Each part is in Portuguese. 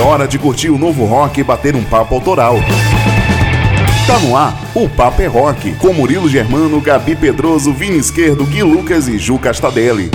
É hora de curtir o novo rock e bater um papo autoral. Tá no ar, o Papo é Rock, com Murilo Germano, Gabi Pedroso, Vini Esquerdo, Gui Lucas e Ju Castadelli.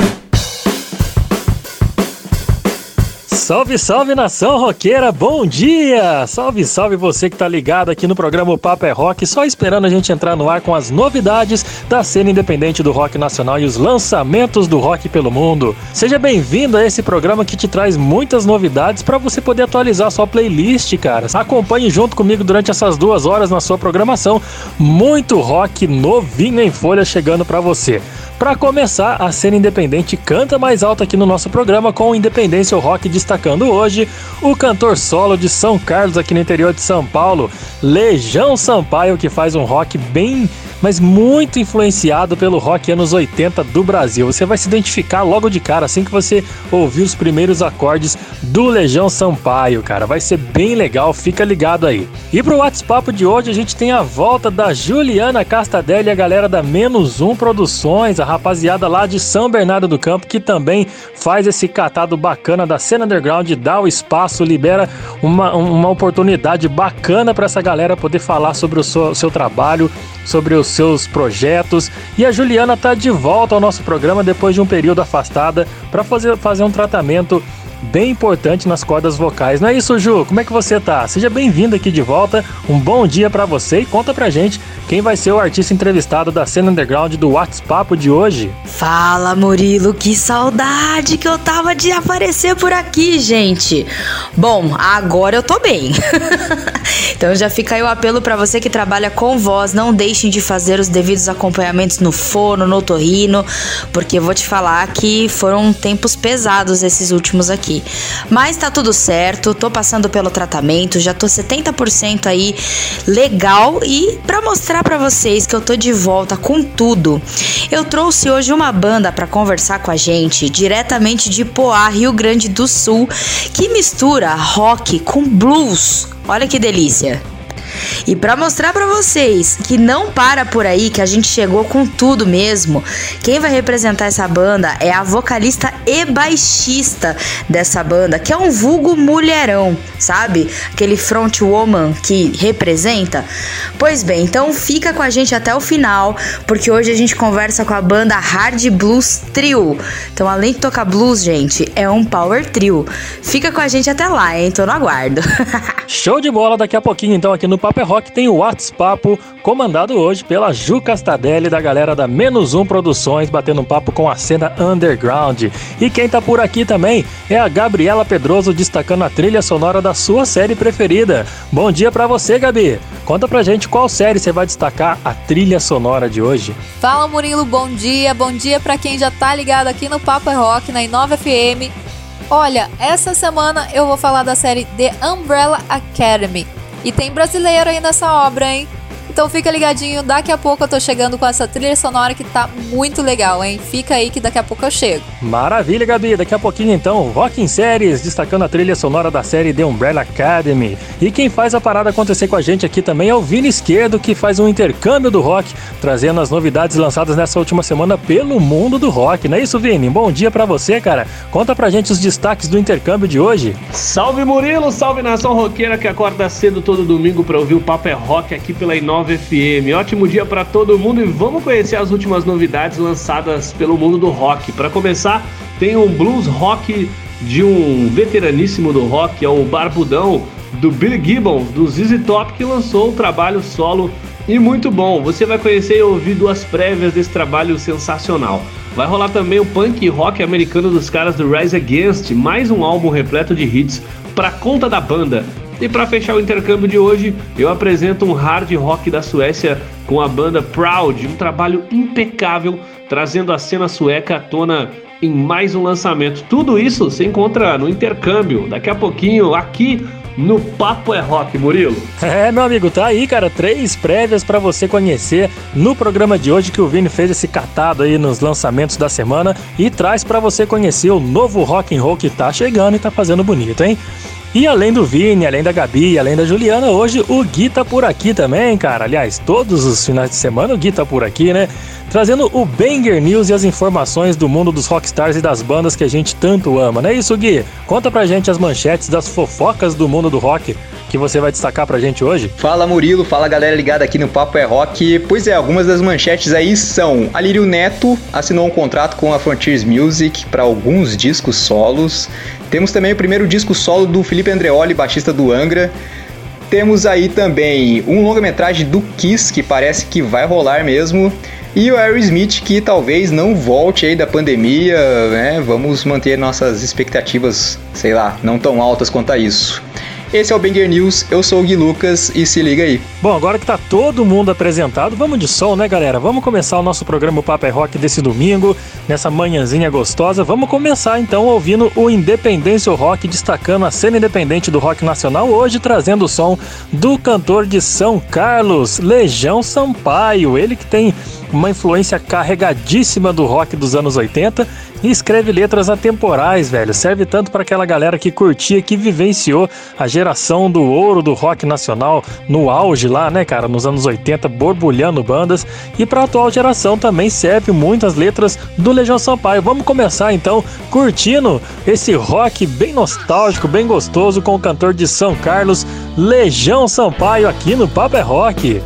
Salve, salve nação roqueira, bom dia! Salve, salve você que tá ligado aqui no programa o Papo é Rock, só esperando a gente entrar no ar com as novidades da cena independente do rock nacional e os lançamentos do rock pelo mundo. Seja bem-vindo a esse programa que te traz muitas novidades para você poder atualizar sua playlist, cara. Acompanhe junto comigo durante essas duas horas na sua programação, muito rock novinho em folha chegando para você. Para começar, a cena independente canta mais alto aqui no nosso programa com o Independência Rock destacando hoje o cantor solo de São Carlos aqui no interior de São Paulo, Legião Sampaio, que faz um rock bem mas muito influenciado pelo rock anos 80 do Brasil. Você vai se identificar logo de cara assim que você ouvir os primeiros acordes do Legião Sampaio, cara. Vai ser bem legal, fica ligado aí. E pro WhatsApp de hoje a gente tem a volta da Juliana Castadelli e a galera da Menos Um Produções, a rapaziada lá de São Bernardo do Campo, que também faz esse catado bacana da cena underground, dá o espaço, libera uma, uma oportunidade bacana para essa galera poder falar sobre o seu, seu trabalho, sobre os seus projetos. E a Juliana está de volta ao nosso programa depois de um período afastada para fazer, fazer um tratamento bem importante nas cordas vocais. Não é isso, Ju? Como é que você tá? Seja bem-vindo aqui de volta. Um bom dia para você e conta pra gente quem vai ser o artista entrevistado da cena underground do WhatsApp de hoje. Fala, Murilo, que saudade que eu tava de aparecer por aqui, gente. Bom, agora eu tô bem. então já fica aí o apelo para você que trabalha com voz, não deixem de fazer os devidos acompanhamentos no fono, no torrino, porque eu vou te falar que foram tempos pesados esses últimos aqui aqui. Mas tá tudo certo, tô passando pelo tratamento, já tô 70% aí legal e para mostrar para vocês que eu tô de volta com tudo, eu trouxe hoje uma banda para conversar com a gente, diretamente de Poá, Rio Grande do Sul, que mistura rock com blues. Olha que delícia. E para mostrar para vocês que não para por aí, que a gente chegou com tudo mesmo, quem vai representar essa banda é a vocalista e baixista dessa banda, que é um vulgo mulherão, sabe? Aquele front woman que representa. Pois bem, então fica com a gente até o final, porque hoje a gente conversa com a banda Hard Blues Trio. Então, além de tocar blues, gente, é um power trio. Fica com a gente até lá, hein? Tô no aguardo. Show de bola daqui a pouquinho então aqui no Papo é Rock tem o WhatsApp comandado hoje pela Ju Castadelli da galera da Menos Um Produções, batendo um papo com a cena underground. E quem tá por aqui também é a Gabriela Pedroso destacando a trilha sonora da sua série preferida. Bom dia para você, Gabi. Conta pra gente qual série você vai destacar a trilha sonora de hoje. Fala Murilo, bom dia. Bom dia para quem já tá ligado aqui no Papo é Rock na Inova FM. Olha, essa semana eu vou falar da série The Umbrella Academy. E tem brasileiro aí nessa obra, hein? Então fica ligadinho, daqui a pouco eu tô chegando com essa trilha sonora que tá muito legal, hein? Fica aí que daqui a pouco eu chego. Maravilha, Gabi. Daqui a pouquinho então, Rock em Séries, destacando a trilha sonora da série The Umbrella Academy. E quem faz a parada acontecer com a gente aqui também é o Vini Esquerdo, que faz um intercâmbio do rock, trazendo as novidades lançadas nessa última semana pelo mundo do rock. Não é isso, Vini? Bom dia para você, cara. Conta pra gente os destaques do intercâmbio de hoje. Salve Murilo, salve nação roqueira que acorda cedo todo domingo para ouvir o Papo é Rock aqui pela Inova FM. Ótimo dia para todo mundo e vamos conhecer as últimas novidades lançadas pelo mundo do rock. Para começar, tem um blues rock de um veteraníssimo do rock, é o Barbudão do Billy Gibbons, do ZZ Top, que lançou o trabalho solo e muito bom. Você vai conhecer e ouvir duas prévias desse trabalho sensacional. Vai rolar também o punk rock americano dos caras do Rise Against, mais um álbum repleto de hits para conta da banda. E para fechar o intercâmbio de hoje, eu apresento um hard rock da Suécia com a banda Proud, um trabalho impecável trazendo a cena sueca à tona em mais um lançamento. Tudo isso você encontra no intercâmbio, daqui a pouquinho aqui no Papo é Rock, Murilo. É, meu amigo, tá aí, cara, três prévias para você conhecer no programa de hoje que o Vini fez esse catado aí nos lançamentos da semana e traz para você conhecer o novo rock and roll que tá chegando e tá fazendo bonito, hein? E além do Vini, além da Gabi, além da Juliana, hoje o Gui tá por aqui também, cara. Aliás, todos os finais de semana o Gui tá por aqui, né? Trazendo o Banger News e as informações do mundo dos rockstars e das bandas que a gente tanto ama, não é isso, Gui? Conta pra gente as manchetes das fofocas do mundo do rock que você vai destacar pra gente hoje? Fala Murilo, fala galera ligada aqui no Papo é Rock. Pois é, algumas das manchetes aí são: Alírio Neto assinou um contrato com a Frontiers Music para alguns discos solos. Temos também o primeiro disco solo do Felipe Andreoli, baixista do Angra. Temos aí também um longa-metragem do Kiss, que parece que vai rolar mesmo. E o Aerosmith, que talvez não volte aí da pandemia, né? Vamos manter nossas expectativas, sei lá, não tão altas quanto a isso. Esse é o Banger News, eu sou o Gui Lucas e se liga aí. Bom, agora que tá todo mundo apresentado, vamos de som, né, galera? Vamos começar o nosso programa Papo é Rock desse domingo, nessa manhãzinha gostosa. Vamos começar então ouvindo o Independência Rock, destacando a cena independente do rock nacional, hoje trazendo o som do cantor de São Carlos, Legião Sampaio. Ele que tem uma influência carregadíssima do rock dos anos 80 e escreve letras atemporais, velho. Serve tanto para aquela galera que curtia, que vivenciou a geração do ouro do rock nacional no auge lá, né, cara, nos anos 80, borbulhando bandas, e para a atual geração também serve muitas letras do Legião Sampaio. Vamos começar então curtindo esse rock bem nostálgico, bem gostoso com o cantor de São Carlos, Legião Sampaio aqui no Papo é Rock.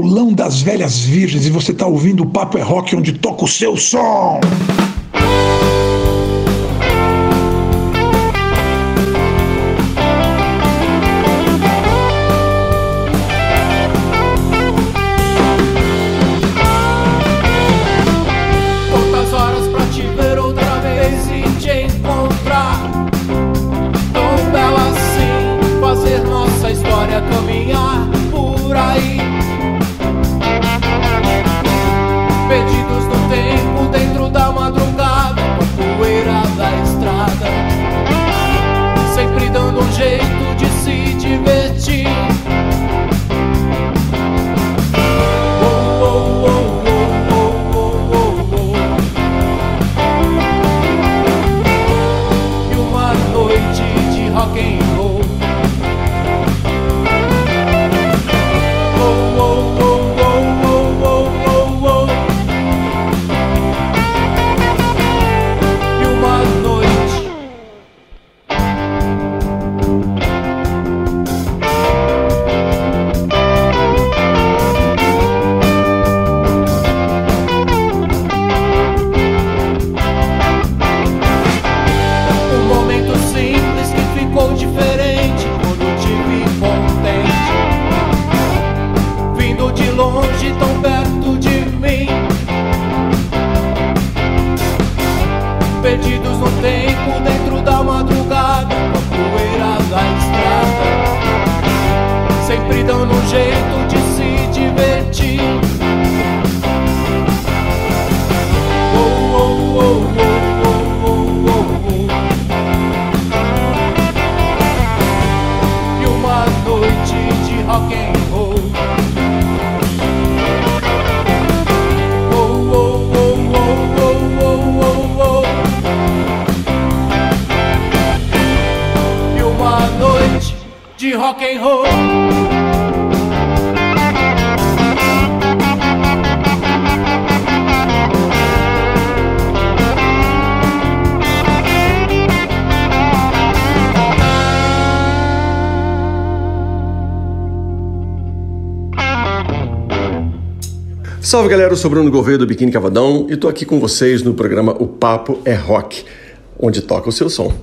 Paulão das Velhas Virgens e você está ouvindo o Papo é Rock onde toca o seu som. Um jeito de se divertir. Oh, oh, oh, oh. rock and roll. Oh, oh, oh, oh, oh, oh, oh, E uma noite de rock and roll. Salve galera, eu sou Bruno Gouveia do Biquíni Cavadão e tô aqui com vocês no programa O Papo é Rock, onde toca o seu som.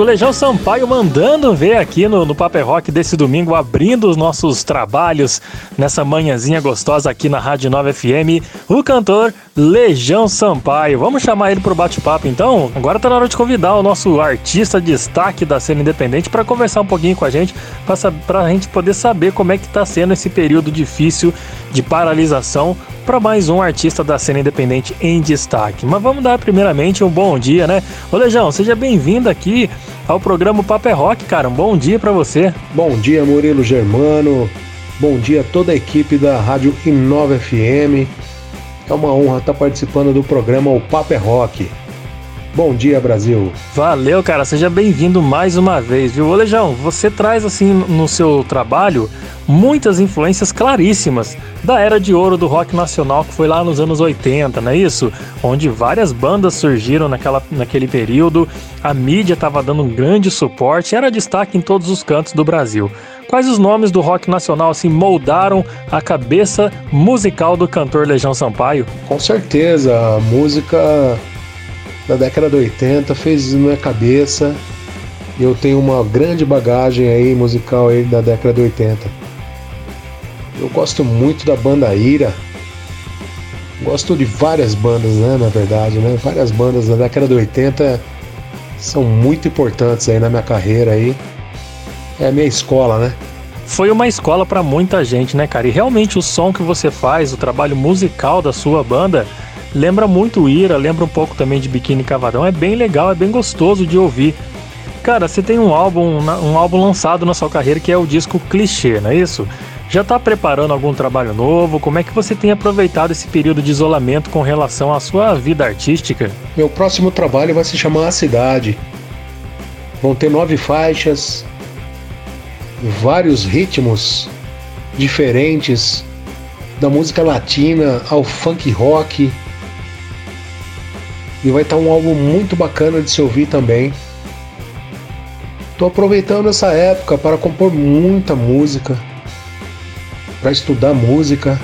Amigo, Legião Sampaio mandando ver aqui no, no Paper Rock desse domingo, abrindo os nossos trabalhos nessa manhãzinha gostosa aqui na Rádio 9 FM, o cantor Legião Sampaio. Vamos chamar ele pro bate-papo então? Agora tá na hora de convidar o nosso artista de destaque da cena independente para conversar um pouquinho com a gente, para a gente poder saber como é que tá sendo esse período difícil de paralisação para mais um artista da cena independente em destaque. Mas vamos dar primeiramente um bom dia, né? Ô Lejão, seja bem-vindo aqui ao programa Paper é Rock, cara. Um bom dia para você. Bom dia, Murilo Germano. Bom dia a toda a equipe da Rádio Inova FM. É uma honra estar participando do programa O Paper é Rock. Bom dia, Brasil. Valeu, cara. Seja bem-vindo mais uma vez, viu? Ô, Lejão, você traz, assim, no seu trabalho, muitas influências claríssimas da era de ouro do rock nacional, que foi lá nos anos 80, não é isso? Onde várias bandas surgiram naquela, naquele período, a mídia estava dando um grande suporte, era destaque em todos os cantos do Brasil. Quais os nomes do rock nacional assim moldaram a cabeça musical do cantor Legião Sampaio? Com certeza, a música da década de 80 fez minha cabeça. Eu tenho uma grande bagagem aí musical aí da década de 80. Eu gosto muito da banda Ira. Gosto de várias bandas, né, na verdade, né? Várias bandas da década de 80 são muito importantes aí na minha carreira aí. É a minha escola, né? Foi uma escola para muita gente, né, cara? E realmente o som que você faz, o trabalho musical da sua banda, Lembra muito Ira, lembra um pouco também de Biquíni Cavadão. É bem legal, é bem gostoso de ouvir. Cara, você tem um álbum, um álbum lançado na sua carreira que é o disco Clichê, não é isso? Já está preparando algum trabalho novo? Como é que você tem aproveitado esse período de isolamento com relação à sua vida artística? Meu próximo trabalho vai se chamar A Cidade. Vão ter nove faixas, vários ritmos diferentes, da música latina ao funk rock. E vai estar um álbum muito bacana de se ouvir também. Estou aproveitando essa época para compor muita música, para estudar música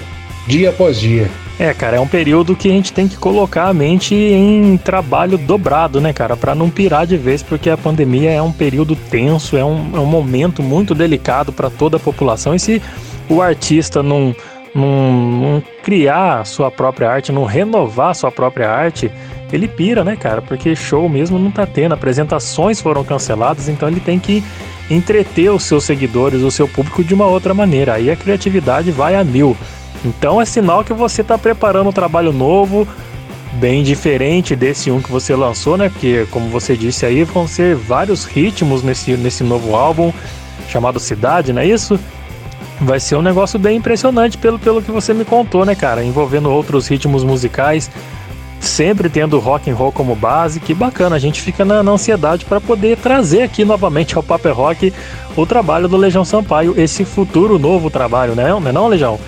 dia após dia. É, cara, é um período que a gente tem que colocar a mente em trabalho dobrado, né, cara, para não pirar de vez, porque a pandemia é um período tenso, é um, é um momento muito delicado para toda a população. E se o artista não, não, não criar sua própria arte, não renovar sua própria arte, ele pira, né, cara? Porque show mesmo não tá tendo, apresentações foram canceladas, então ele tem que entreter os seus seguidores, o seu público de uma outra maneira. Aí a criatividade vai a mil. Então é sinal que você está preparando um trabalho novo, bem diferente desse um que você lançou, né? Porque, como você disse aí, vão ser vários ritmos nesse, nesse novo álbum chamado Cidade, não é isso? Vai ser um negócio bem impressionante pelo, pelo que você me contou, né, cara? Envolvendo outros ritmos musicais sempre tendo rock and roll como base. Que bacana, a gente fica na, na ansiedade para poder trazer aqui novamente ao Paper Rock o trabalho do Legião Sampaio, esse futuro novo trabalho, né? Não é não, Legião?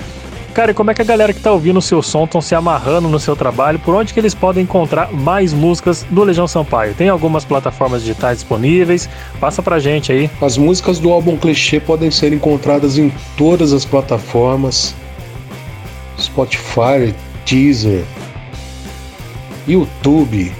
Cara, e como é que a galera que tá ouvindo o seu som estão se amarrando no seu trabalho? Por onde que eles podem encontrar mais músicas do Legião Sampaio? Tem algumas plataformas digitais disponíveis? Passa pra gente aí. As músicas do álbum Clichê podem ser encontradas em todas as plataformas. Spotify, Deezer, YouTube.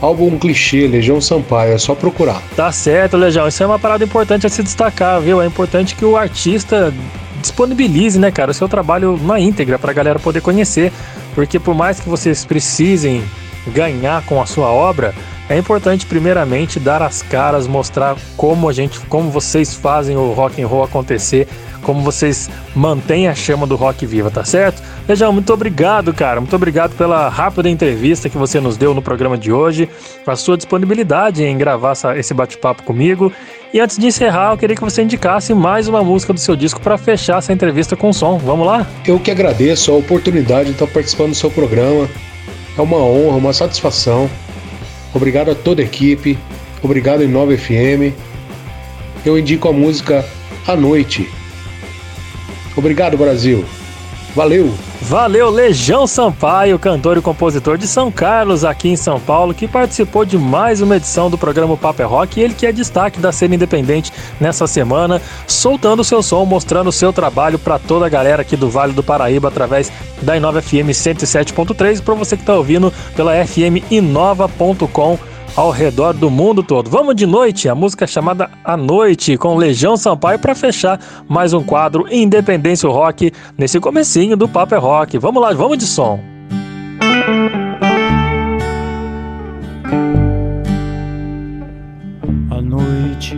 Álbum clichê, Legião Sampaio, é só procurar. Tá certo, Legião. Isso é uma parada importante a se destacar, viu? É importante que o artista disponibilize, né, cara, o seu trabalho na íntegra para a galera poder conhecer. Porque por mais que vocês precisem ganhar com a sua obra, é importante primeiramente dar as caras, mostrar como a gente, como vocês fazem o rock and roll acontecer como vocês mantêm a chama do rock viva, tá certo? Legião, muito obrigado, cara. Muito obrigado pela rápida entrevista que você nos deu no programa de hoje, a sua disponibilidade em gravar essa, esse bate-papo comigo. E antes de encerrar, eu queria que você indicasse mais uma música do seu disco para fechar essa entrevista com som. Vamos lá? Eu que agradeço a oportunidade de estar participando do seu programa. É uma honra, uma satisfação. Obrigado a toda a equipe. Obrigado em 9 FM. Eu indico a música A Noite, Obrigado, Brasil. Valeu! Valeu, Legião Sampaio, cantor e compositor de São Carlos, aqui em São Paulo, que participou de mais uma edição do programa Paper Rock e ele que é destaque da cena independente nessa semana, soltando seu som, mostrando seu trabalho para toda a galera aqui do Vale do Paraíba através da Inova FM 107.3 e para você que está ouvindo pela FM inova.com ao redor do mundo todo. Vamos de noite, a música chamada A Noite com Legião Sampaio para fechar mais um quadro Independência Rock nesse comecinho do Papo é Rock. Vamos lá, vamos de som. A noite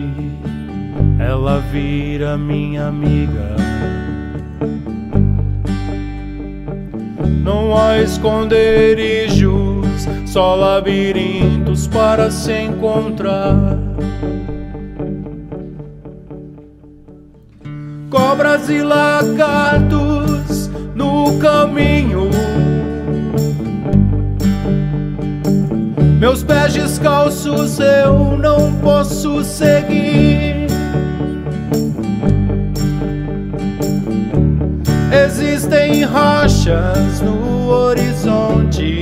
ela vira minha amiga. Não há esconderijo só labirintos para se encontrar. Cobras e lagartos no caminho. Meus pés descalços eu não posso seguir. Existem rochas no horizonte.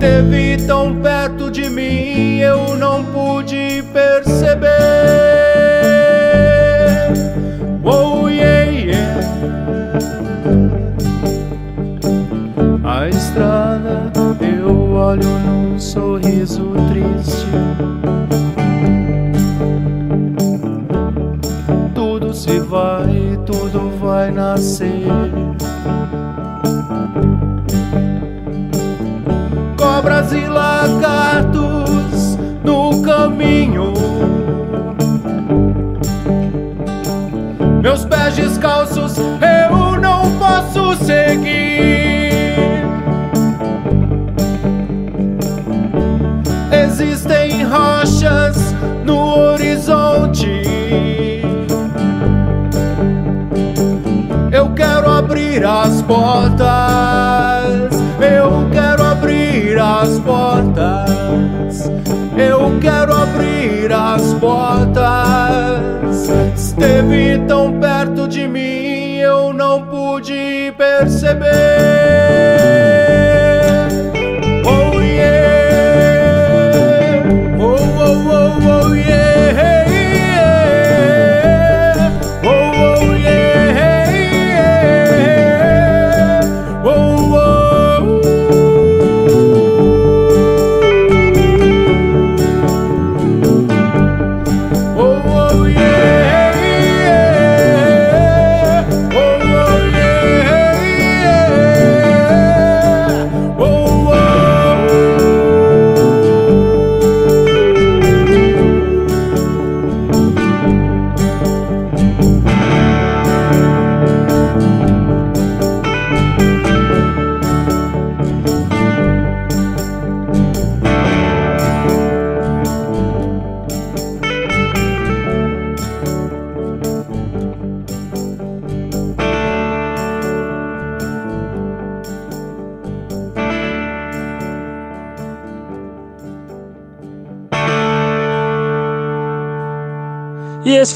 Esteve tão perto de mim, eu não pude perceber. Oh, yeah, yeah. A estrada eu olho num sorriso triste. Tudo se vai, tudo vai nascer. Cobras e lagartos no caminho. Meus pés descalços eu não posso seguir. Existem rochas no horizonte. Eu quero abrir as portas. Eu as portas. Eu quero abrir as portas. Esteve tão perto de mim, eu não pude perceber.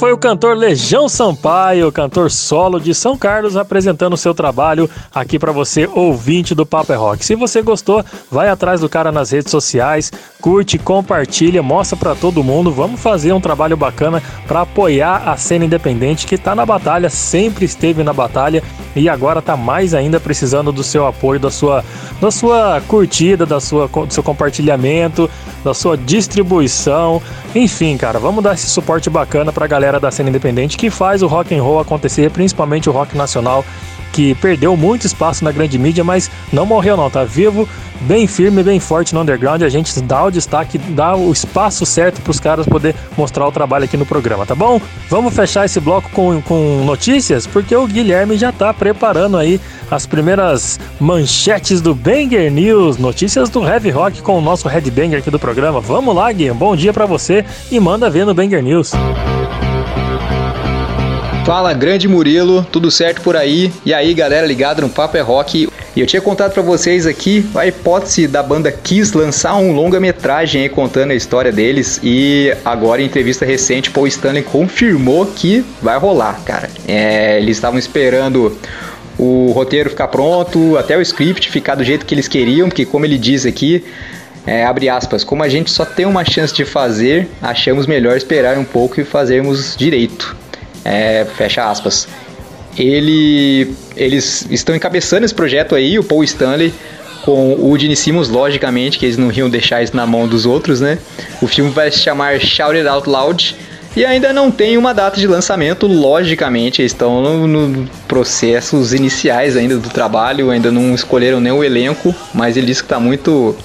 Foi o cantor Lejão Sampaio, cantor solo de São Carlos, apresentando o seu trabalho aqui para você, ouvinte do Papo é Rock. Se você gostou, vai atrás do cara nas redes sociais, curte, compartilha, mostra para todo mundo. Vamos fazer um trabalho bacana para apoiar a cena independente que está na batalha, sempre esteve na batalha e agora está mais ainda precisando do seu apoio, da sua, da sua curtida, da sua, do seu compartilhamento, da sua distribuição. Enfim, cara, vamos dar esse suporte bacana para a galera da cena independente que faz o rock and roll acontecer, principalmente o rock nacional, que perdeu muito espaço na grande mídia, mas não morreu não, tá vivo, bem firme, bem forte no underground. A gente dá o destaque, dá o espaço certo para os caras poder mostrar o trabalho aqui no programa, tá bom? Vamos fechar esse bloco com, com notícias, porque o Guilherme já tá preparando aí as primeiras manchetes do Banger News, notícias do Heavy Rock com o nosso headbanger aqui do programa. Vamos lá, Gui, bom dia para você e manda ver no Banger News. Fala, grande Murilo, tudo certo por aí? E aí, galera ligada no Papo é Rock. E eu tinha contado para vocês aqui a hipótese da banda Kiss lançar um longa-metragem aí contando a história deles. E agora, em entrevista recente, Paul Stanley confirmou que vai rolar, cara. É, eles estavam esperando o roteiro ficar pronto, até o script ficar do jeito que eles queriam, porque como ele diz aqui, é, abre aspas, como a gente só tem uma chance de fazer, achamos melhor esperar um pouco e fazermos direito. É, fecha aspas. Ele, eles estão encabeçando esse projeto aí, o Paul Stanley, com o Gene Simmons, logicamente, que eles não iam deixar isso na mão dos outros, né? O filme vai se chamar Shout It Out Loud e ainda não tem uma data de lançamento, logicamente, eles estão no, no processos iniciais ainda do trabalho, ainda não escolheram nem o elenco, mas ele disse que está muito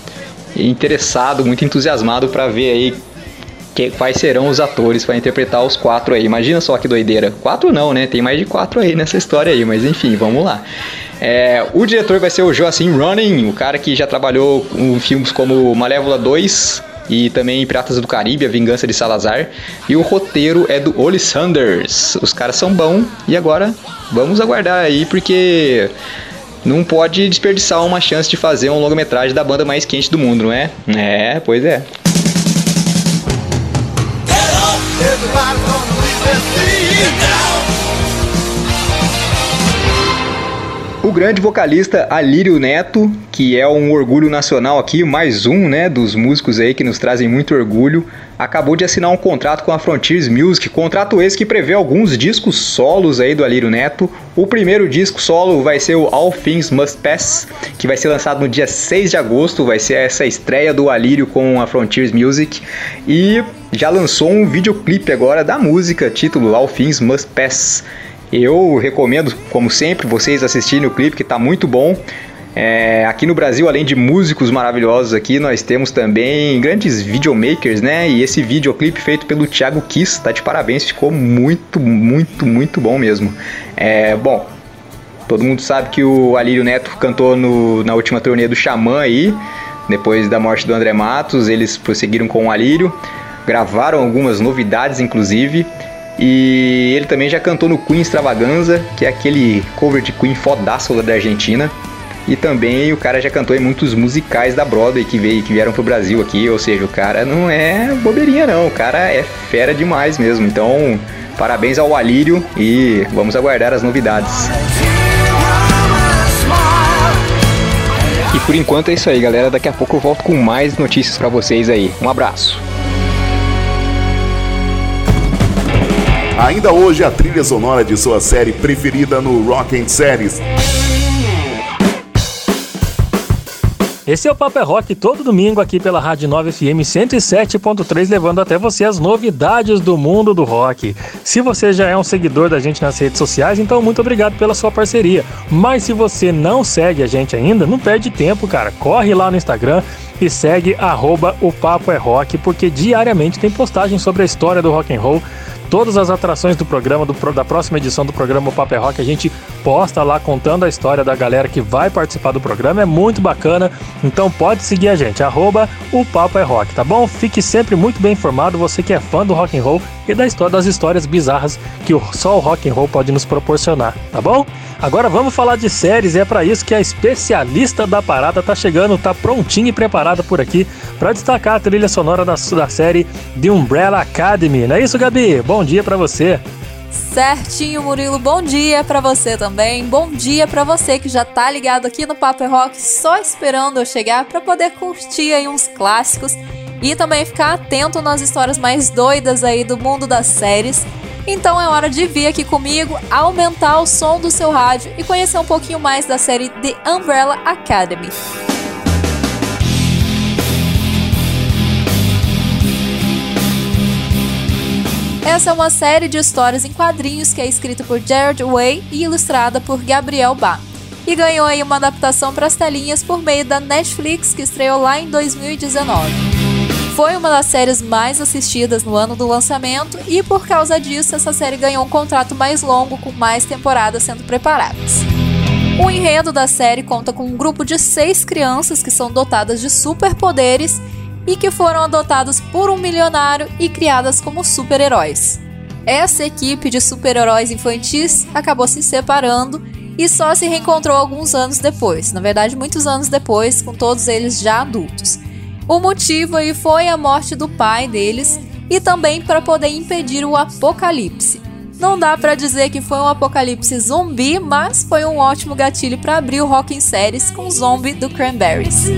interessado, muito entusiasmado para ver aí que, quais serão os atores para interpretar os quatro aí. Imagina só que doideira. Quatro não, né? Tem mais de quatro aí nessa história aí, mas enfim, vamos lá. É, o diretor vai ser o Joachim Ronin, o cara que já trabalhou em filmes como Malévola 2, e também Piratas do Caribe, A Vingança de Salazar. E o roteiro é do Oli Sanders. Os caras são bons e agora vamos aguardar aí porque não pode desperdiçar uma chance de fazer um longa-metragem da banda mais quente do mundo, não é? É, pois é. O grande vocalista Alírio Neto, que é um orgulho nacional aqui, mais um, né, dos músicos aí que nos trazem muito orgulho, acabou de assinar um contrato com a Frontiers Music, contrato esse que prevê alguns discos solos aí do Alírio Neto. O primeiro disco solo vai ser o All Things Must Pass, que vai ser lançado no dia 6 de agosto, vai ser essa estreia do Alírio com a Frontiers Music e já lançou um videoclipe agora da música, título All Things Must Pass. Eu recomendo, como sempre, vocês assistirem o clipe que está muito bom. É, aqui no Brasil, além de músicos maravilhosos aqui, nós temos também grandes videomakers, né? E esse videoclipe feito pelo Thiago Kiss, tá de parabéns, ficou muito, muito, muito bom mesmo. É, bom, Todo mundo sabe que o Alírio Neto cantou no, na última turnê do Xamã aí, depois da morte do André Matos, eles prosseguiram com o Alírio, gravaram algumas novidades inclusive, e ele também já cantou no Queen Extravaganza, que é aquele cover de Queen fodaço da Argentina. E também o cara já cantou em muitos musicais da Broadway que veio, que vieram pro Brasil aqui, ou seja, o cara não é bobeirinha não, o cara é fera demais mesmo. Então, parabéns ao Alírio e vamos aguardar as novidades. E por enquanto é isso aí, galera. Daqui a pouco eu volto com mais notícias para vocês aí. Um abraço. Ainda hoje a trilha sonora de sua série preferida no Rock and Series. Esse é o Paper é Rock todo domingo aqui pela Rádio 9 FM 107.3, levando até você as novidades do mundo do rock. Se você já é um seguidor da gente nas redes sociais, então muito obrigado pela sua parceria. Mas se você não segue a gente ainda, não perde tempo, cara. Corre lá no Instagram e segue arroba o Papo é Rock, porque diariamente tem postagem sobre a história do rock and roll todas as atrações do programa, do, da próxima edição do programa Paper Rock, a gente posta lá contando a história da galera que vai participar do programa. É muito bacana. Então pode seguir a gente, arroba o Papo é Rock, tá bom? Fique sempre muito bem informado, você que é fã do rock and roll e da história das histórias bizarras que só o rock and roll pode nos proporcionar, tá bom? Agora vamos falar de séries e é para isso que a especialista da parada tá chegando, tá prontinha e preparada por aqui para destacar a trilha sonora da, da série The Umbrella Academy. Não é isso, Gabi? Bom dia para você. Certinho, Murilo. Bom dia para você também. Bom dia para você que já tá ligado aqui no Papo Rock, só esperando eu chegar para poder curtir aí uns clássicos e também ficar atento nas histórias mais doidas aí do mundo das séries. Então é hora de vir aqui comigo, aumentar o som do seu rádio e conhecer um pouquinho mais da série The Umbrella Academy. Essa é uma série de histórias em quadrinhos que é escrita por Jared Way e ilustrada por Gabriel Bá. E ganhou aí uma adaptação para as telinhas por meio da Netflix, que estreou lá em 2019. Foi uma das séries mais assistidas no ano do lançamento e por causa disso essa série ganhou um contrato mais longo com mais temporadas sendo preparadas. O enredo da série conta com um grupo de seis crianças que são dotadas de superpoderes e que foram adotadas por um milionário e criadas como super-heróis. Essa equipe de super-heróis infantis acabou se separando e só se reencontrou alguns anos depois, na verdade, muitos anos depois, com todos eles já adultos. O motivo aí foi a morte do pai deles e também para poder impedir o apocalipse. Não dá para dizer que foi um apocalipse zumbi, mas foi um ótimo gatilho para abrir o Rock em Séries com Zombie do Cranberries.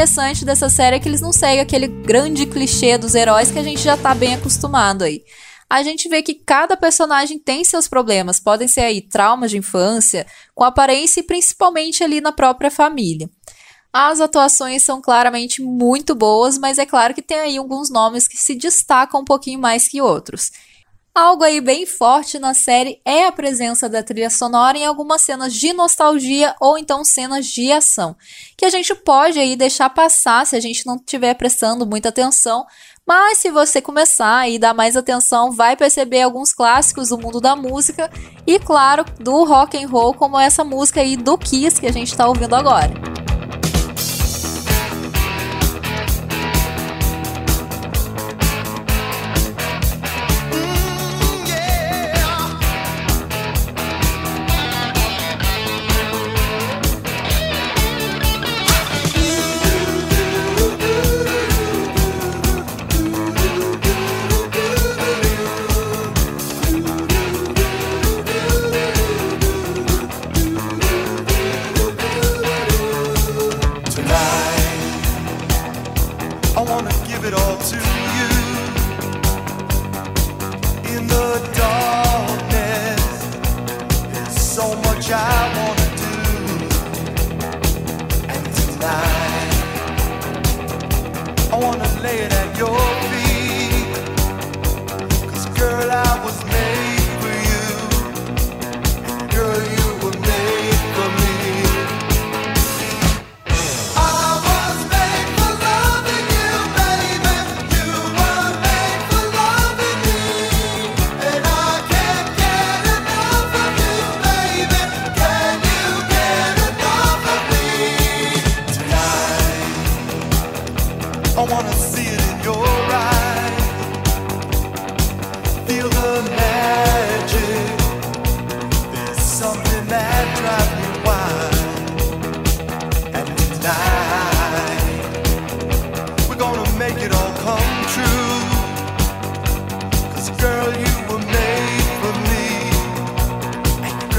Interessante dessa série é que eles não seguem aquele grande clichê dos heróis que a gente já tá bem acostumado aí. A gente vê que cada personagem tem seus problemas, podem ser aí traumas de infância, com aparência e principalmente ali na própria família. As atuações são claramente muito boas, mas é claro que tem aí alguns nomes que se destacam um pouquinho mais que outros. Algo aí bem forte na série é a presença da trilha sonora em algumas cenas de nostalgia ou então cenas de ação, que a gente pode aí deixar passar se a gente não estiver prestando muita atenção, mas se você começar e dar mais atenção, vai perceber alguns clássicos do mundo da música e claro, do rock and roll, como essa música aí do Kiss que a gente está ouvindo agora.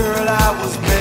girl I was made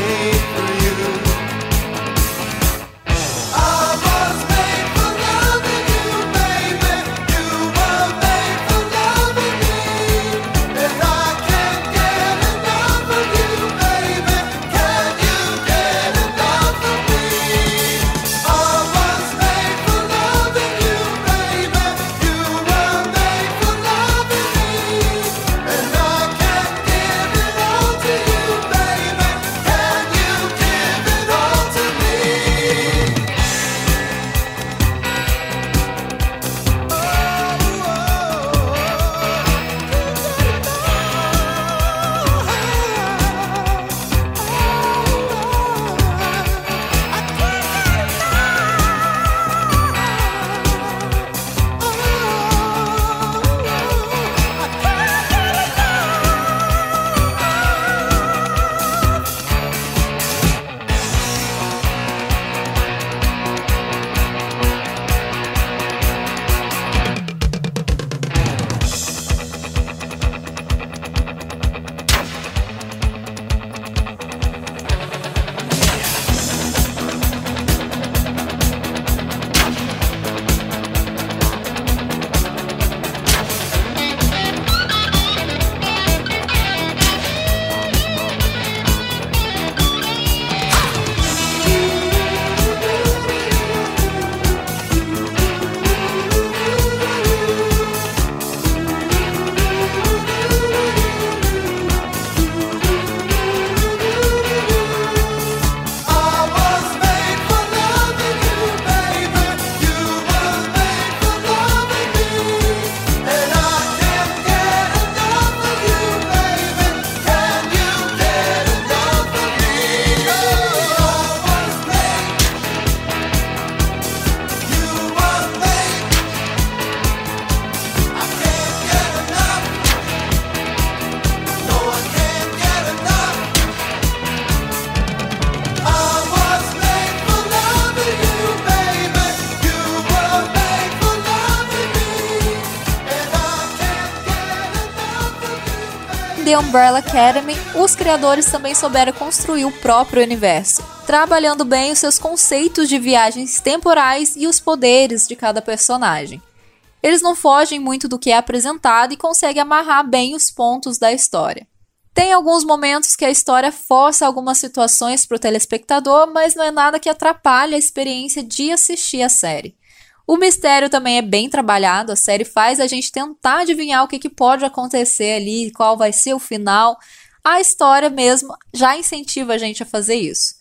Umbrella Academy, os criadores também souberam construir o próprio universo, trabalhando bem os seus conceitos de viagens temporais e os poderes de cada personagem. Eles não fogem muito do que é apresentado e conseguem amarrar bem os pontos da história. Tem alguns momentos que a história força algumas situações para o telespectador, mas não é nada que atrapalhe a experiência de assistir a série. O mistério também é bem trabalhado, a série faz a gente tentar adivinhar o que, que pode acontecer ali, qual vai ser o final. A história mesmo já incentiva a gente a fazer isso.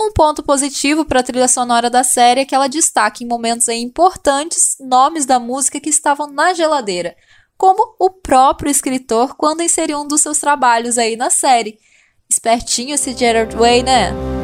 Um ponto positivo para a trilha sonora da série é que ela destaca em momentos importantes nomes da música que estavam na geladeira, como o próprio escritor quando inseriu um dos seus trabalhos aí na série. Espertinho esse Gerard Way, né?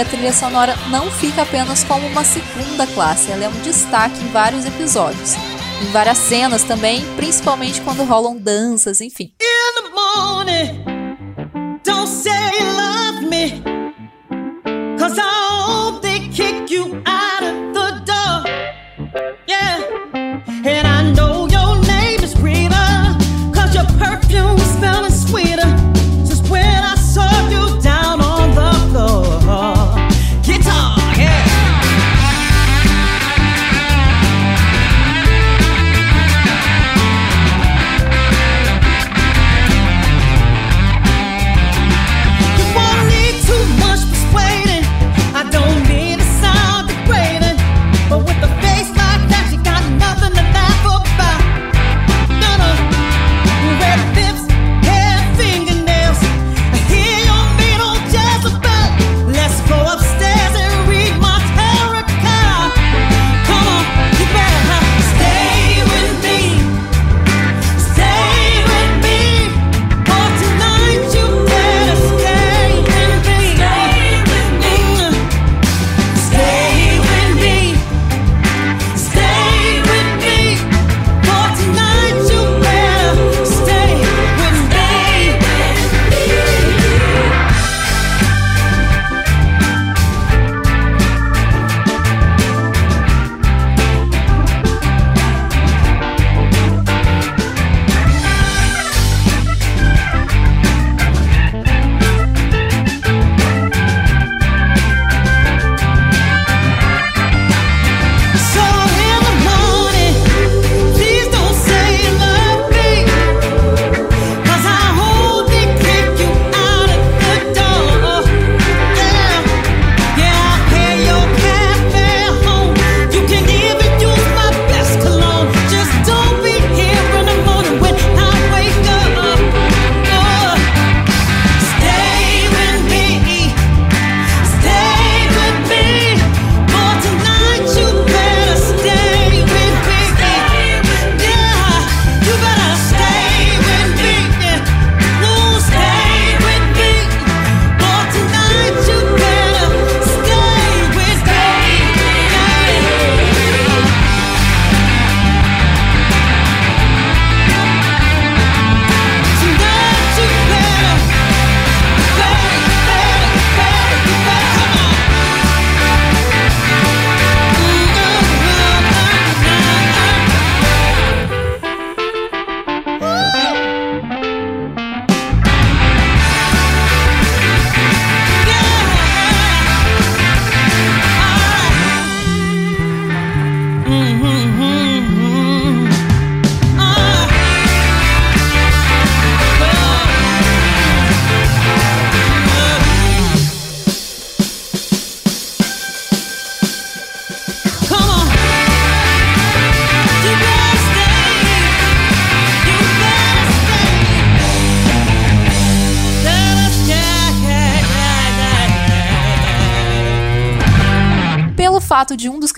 A trilha sonora não fica apenas como uma segunda classe, ela é um destaque em vários episódios. Em várias cenas também, principalmente quando rolam danças, enfim. Morning, me, cause I hope they kick you out of the door.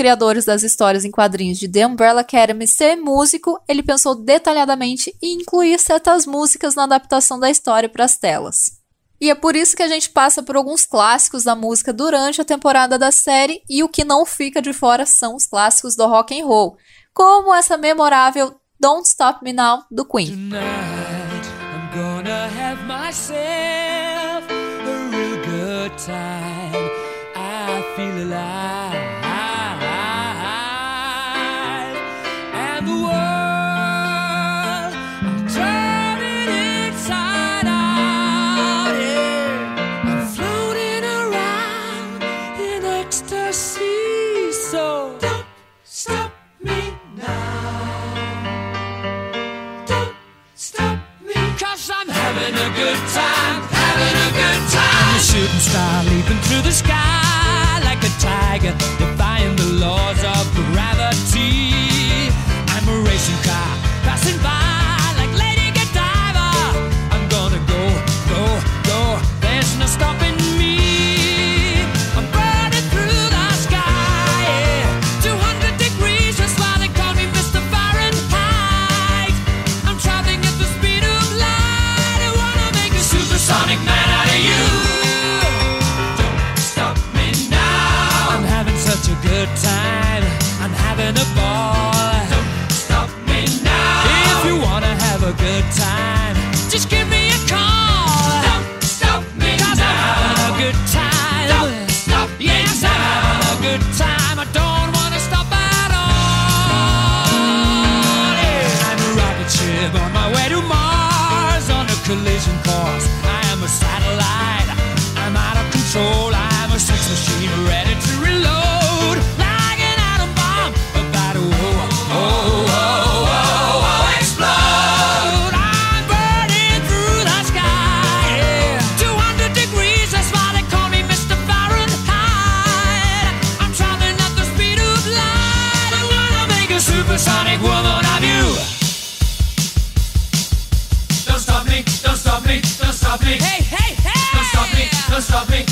Criadores das histórias em quadrinhos de The Umbrella Academy ser músico, ele pensou detalhadamente em incluir certas músicas na adaptação da história para as telas. E é por isso que a gente passa por alguns clássicos da música durante a temporada da série e o que não fica de fora são os clássicos do rock and roll, como essa memorável Don't Stop Me Now do Queen. Tonight, shooting star leaping through the sky like a tiger, defying the laws of gravity. Such a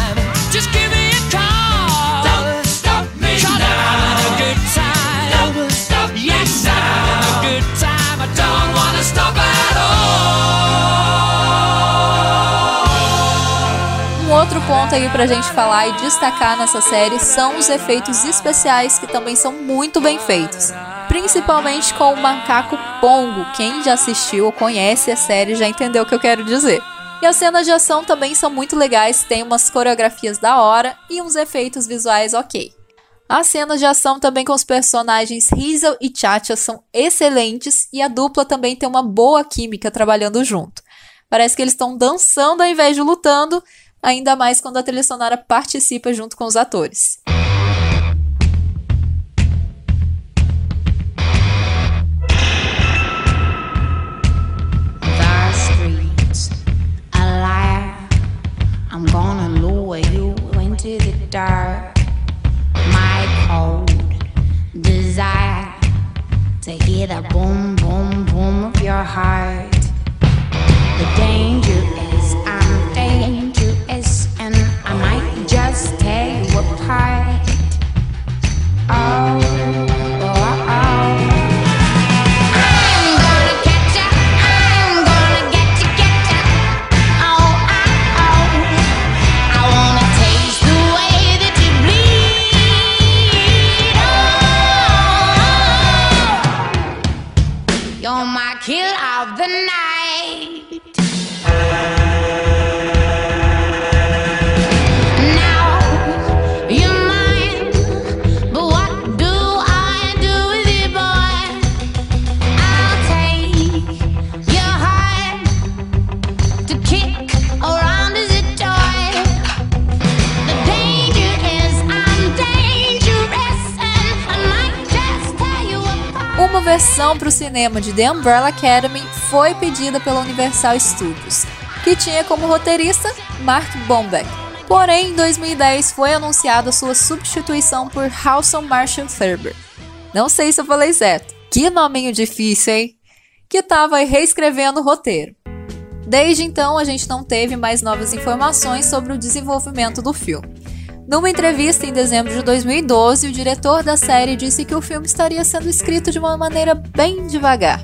ponto aí pra gente falar e destacar nessa série são os efeitos especiais que também são muito bem feitos principalmente com o macaco Pongo. Quem já assistiu ou conhece a série já entendeu o que eu quero dizer. E as cenas de ação também são muito legais, tem umas coreografias da hora e uns efeitos visuais ok. As cenas de ação também com os personagens Hazel e Chacha são excelentes e a dupla também tem uma boa química trabalhando junto. Parece que eles estão dançando ao invés de lutando, ainda mais quando a trilha sonora participa junto com os atores. Dark. My cold desire to hear the boom, boom, boom of your heart. out. Versão para o cinema de The Umbrella Academy foi pedida pela Universal Studios, que tinha como roteirista Mark Bombeck. Porém, em 2010 foi anunciada sua substituição por Halson Marshall Thurber. Não sei se eu falei certo. Que nominho difícil, hein? Que estava reescrevendo o roteiro. Desde então, a gente não teve mais novas informações sobre o desenvolvimento do filme. Numa entrevista em dezembro de 2012, o diretor da série disse que o filme estaria sendo escrito de uma maneira bem devagar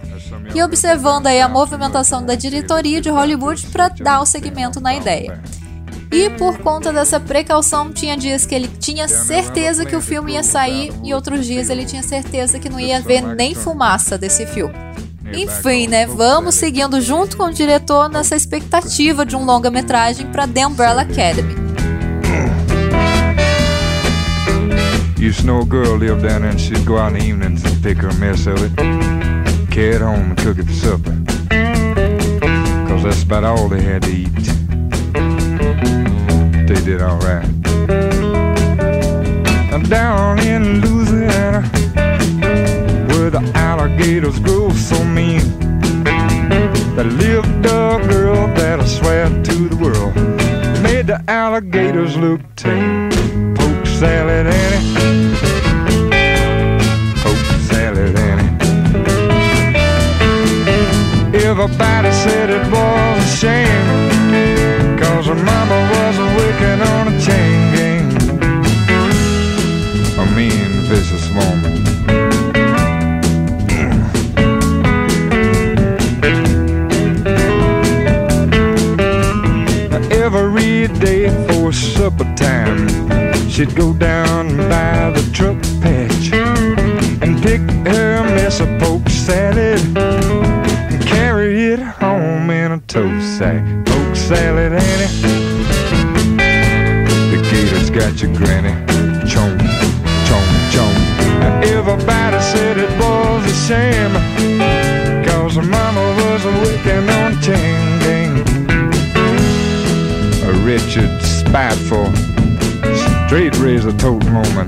e observando aí a movimentação da diretoria de Hollywood para dar o segmento na ideia. E por conta dessa precaução, tinha dias que ele tinha certeza que o filme ia sair e outros dias ele tinha certeza que não ia ver nem fumaça desse filme. Enfim, né? Vamos seguindo junto com o diretor nessa expectativa de um longa-metragem para The Umbrella Academy. Used to know a girl lived down there and she'd go out in the evenings and pick her a mess of it, carry it home and cook it for supper. Cause that's about all they had to eat. They did alright. Down in Louisiana where the alligators grow so mean. There lived a girl that I swear to the world made the alligators look tame. Salad Annie, poke salad Annie. Everybody said it was a shame, cause her mama was a wicked on a chain gang. A mean, vicious woman. every day for supper time. She'd go down by tote moment.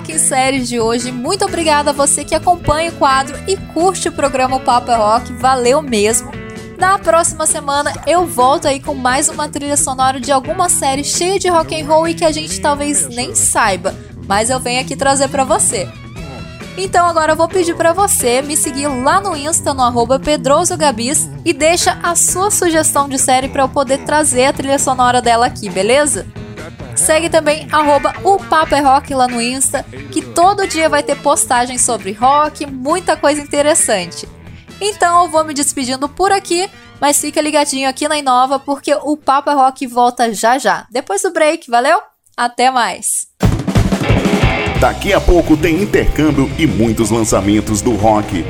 Rock em Séries de hoje. Muito obrigada a você que acompanha o quadro e curte o programa o Papo é Rock. Valeu mesmo. Na próxima semana eu volto aí com mais uma trilha sonora de alguma série cheia de rock and roll e que a gente talvez nem saiba, mas eu venho aqui trazer para você. Então agora eu vou pedir para você me seguir lá no Insta no pedrosogabis e deixa a sua sugestão de série para eu poder trazer a trilha sonora dela aqui, beleza? Segue também arroba o Papo é Rock lá no Insta, que todo dia vai ter postagens sobre rock, muita coisa interessante. Então eu vou me despedindo por aqui, mas fica ligadinho aqui na Inova porque o Papo é Rock volta já já. Depois do break, valeu? Até mais! Daqui a pouco tem intercâmbio e muitos lançamentos do rock.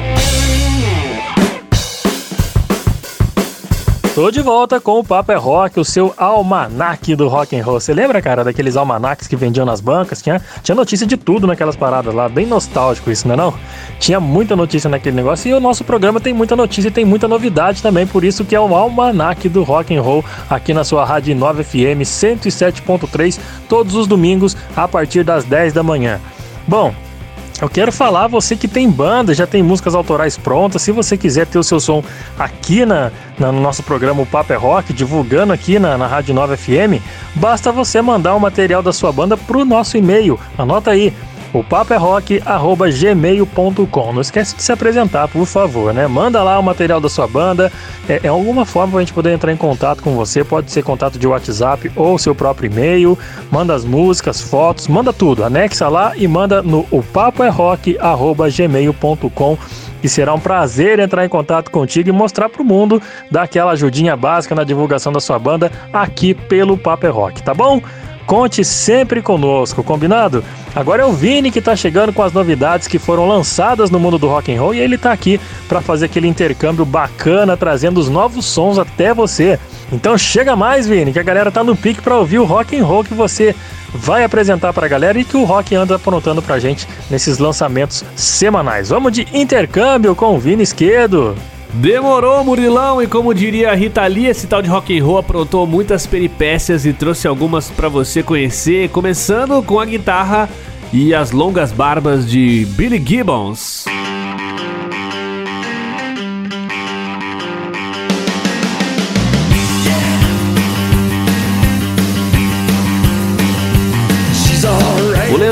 Tô de volta com o Papo é Rock, o seu almanac do rock and roll. Você lembra, cara, daqueles almanacs que vendiam nas bancas? Tinha, tinha notícia de tudo naquelas paradas lá, bem nostálgico isso, não é não? Tinha muita notícia naquele negócio e o nosso programa tem muita notícia e tem muita novidade também, por isso que é o almanac do rock and roll aqui na sua Rádio 9 FM 107.3 todos os domingos a partir das 10 da manhã. Bom, eu quero falar, você que tem banda, já tem músicas autorais prontas, se você quiser ter o seu som aqui na, na no nosso programa o Papo é Rock, divulgando aqui na, na Rádio 9 FM, basta você mandar o material da sua banda pro nosso e-mail. Anota aí, o paperrock.gmail.com. Não esquece de se apresentar, por favor, né? Manda lá o material da sua banda. É, é alguma forma pra gente poder entrar em contato com você. Pode ser contato de WhatsApp ou seu próprio e-mail. Manda as músicas, fotos, manda tudo. Anexa lá e manda no o papoerrock.gmail.com e será um prazer entrar em contato contigo e mostrar para o mundo, dar aquela ajudinha básica na divulgação da sua banda aqui pelo Paper Rock, tá bom? Conte sempre conosco, combinado? Agora é o Vini que está chegando com as novidades que foram lançadas no mundo do rock and roll e ele está aqui para fazer aquele intercâmbio bacana, trazendo os novos sons até você. Então chega mais, Vini, que a galera tá no pique para ouvir o rock and roll que você vai apresentar para a galera e que o rock anda aprontando pra gente nesses lançamentos semanais. Vamos de intercâmbio com o Vini Esquerdo. Demorou, Murilão, e como diria a Rita Lee, esse tal de rock and roll aprontou muitas peripécias e trouxe algumas para você conhecer, começando com a guitarra e as longas barbas de Billy Gibbons.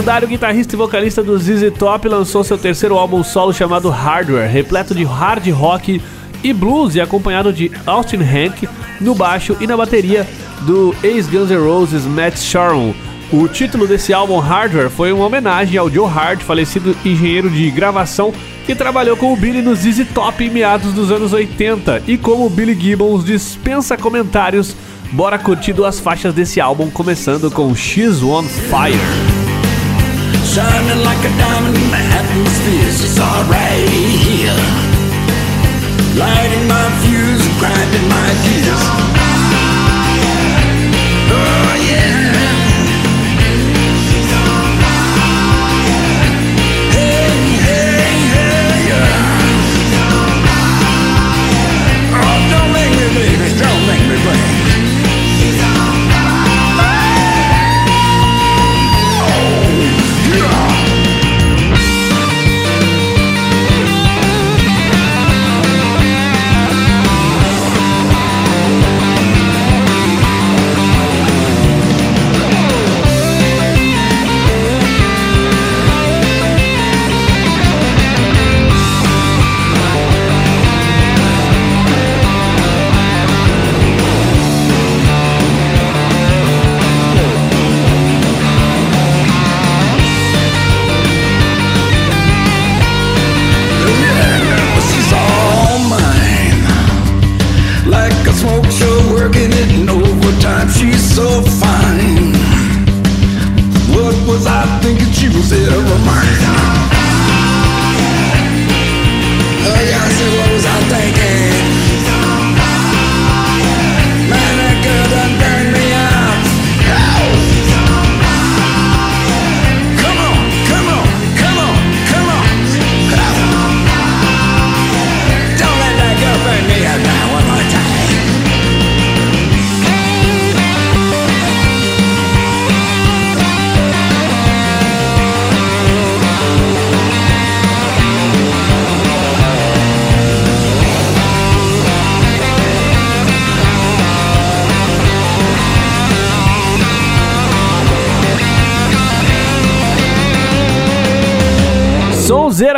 Lendário guitarrista e vocalista do ZZ Top lançou seu terceiro álbum solo chamado Hardware, repleto de hard rock e blues e acompanhado de Austin Hank no baixo e na bateria do ex-Guns N' Roses Matt Sharon. O título desse álbum Hardware foi uma homenagem ao Joe Hart, falecido engenheiro de gravação que trabalhou com o Billy no ZZ Top em meados dos anos 80 e como Billy Gibbons dispensa comentários, bora curtir duas faixas desse álbum, começando com X on Fire. Shining like a diamond in the atmosphere. She's alright here, lighting my fuse, grinding my gears.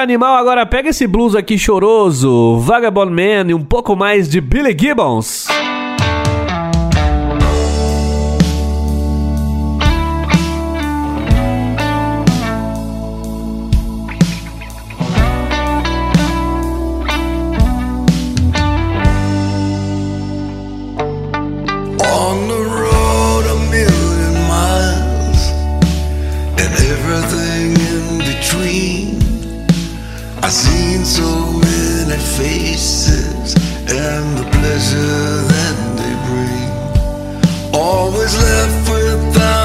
Animal, agora pega esse blues aqui choroso, Vagabond Man e um pouco mais de Billy Gibbons. Everything. I've seen so many faces and the pleasure that they bring. Always left without.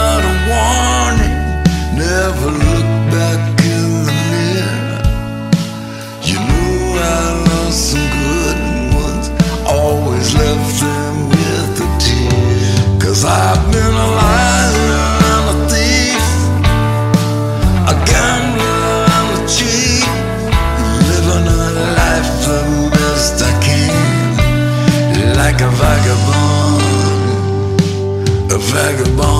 vagabond.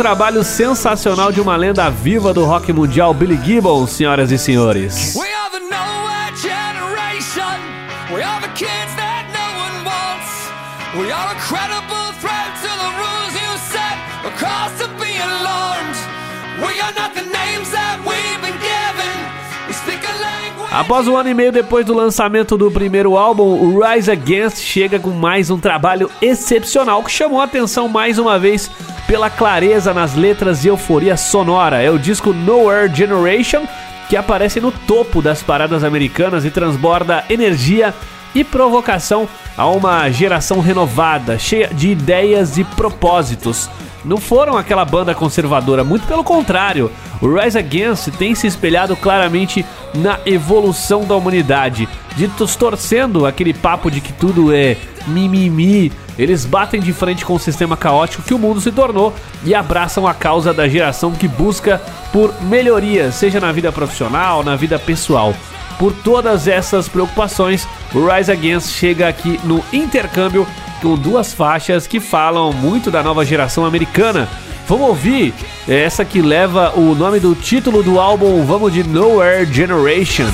Trabalho sensacional de uma lenda viva do rock mundial, Billy Gibbons, senhoras e senhores. Após um ano e meio depois do lançamento do primeiro álbum, o Rise Against chega com mais um trabalho excepcional que chamou a atenção mais uma vez pela clareza nas letras e euforia sonora. É o disco Nowhere Generation que aparece no topo das paradas americanas e transborda energia e provocação a uma geração renovada, cheia de ideias e propósitos. Não foram aquela banda conservadora, muito pelo contrário. O Rise Against tem se espelhado claramente na evolução da humanidade, distorcendo aquele papo de que tudo é mimimi. Eles batem de frente com o sistema caótico que o mundo se tornou e abraçam a causa da geração que busca por melhorias, seja na vida profissional, na vida pessoal. Por todas essas preocupações, o Rise Against chega aqui no intercâmbio com duas faixas que falam muito da nova geração americana. Vamos ouvir essa que leva o nome do título do álbum, vamos de Nowhere Generation.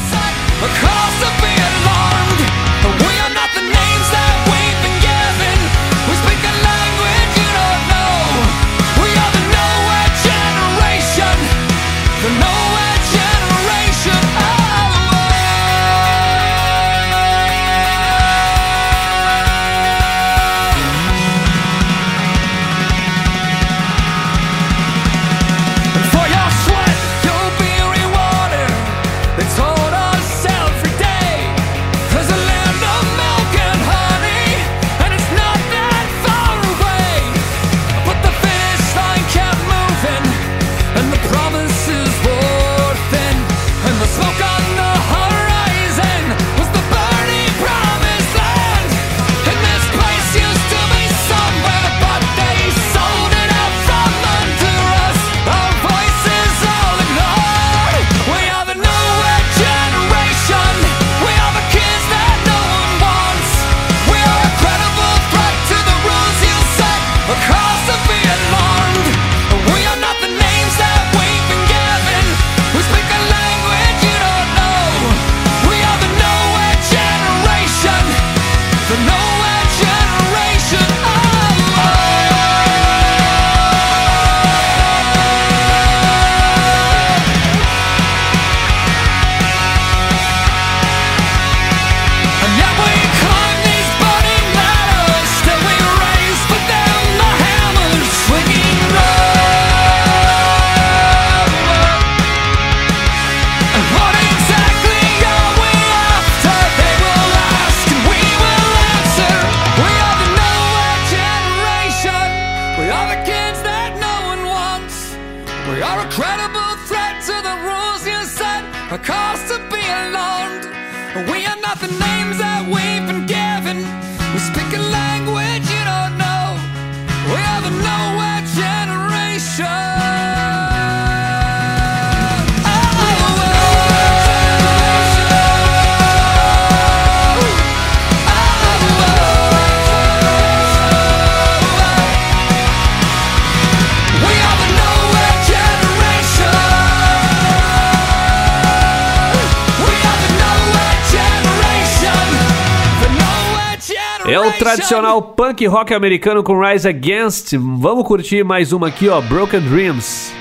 Tradicional punk rock americano com Rise Against. Vamos curtir mais uma aqui, ó, Broken Dreams.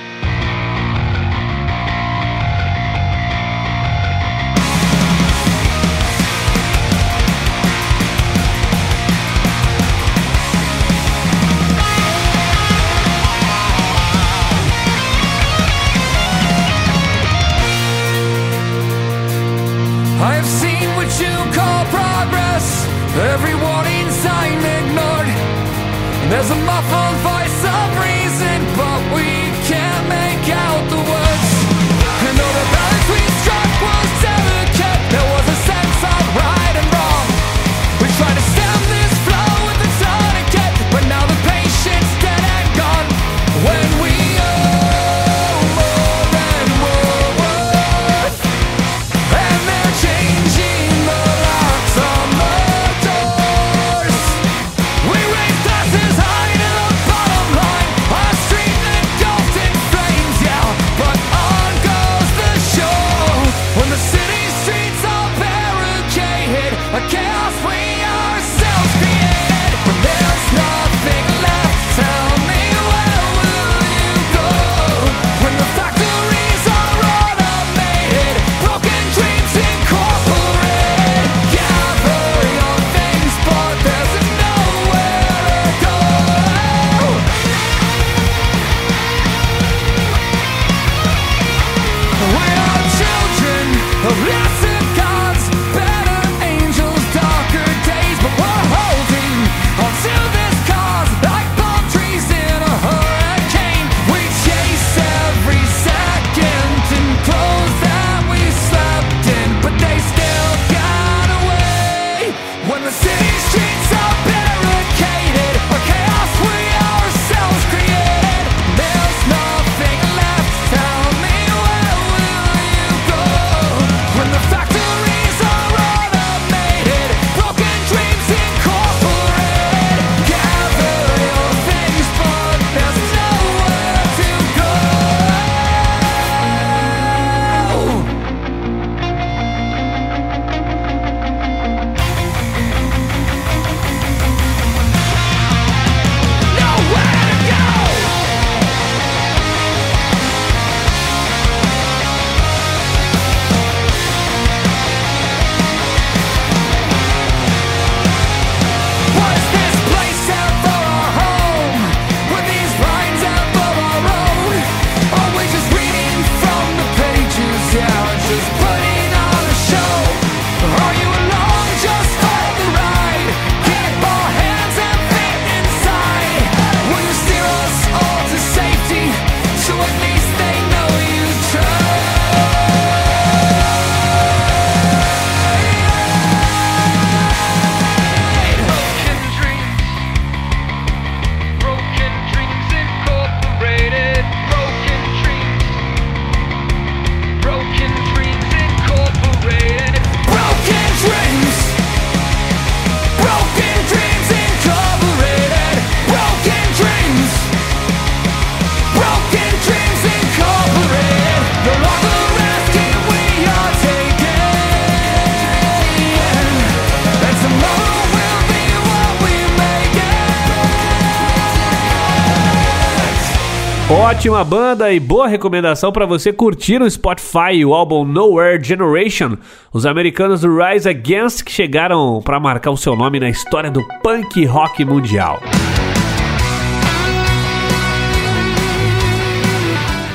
Ótima banda e boa recomendação para você curtir no Spotify o álbum Nowhere Generation, os americanos do Rise Against que chegaram para marcar o seu nome na história do punk rock mundial.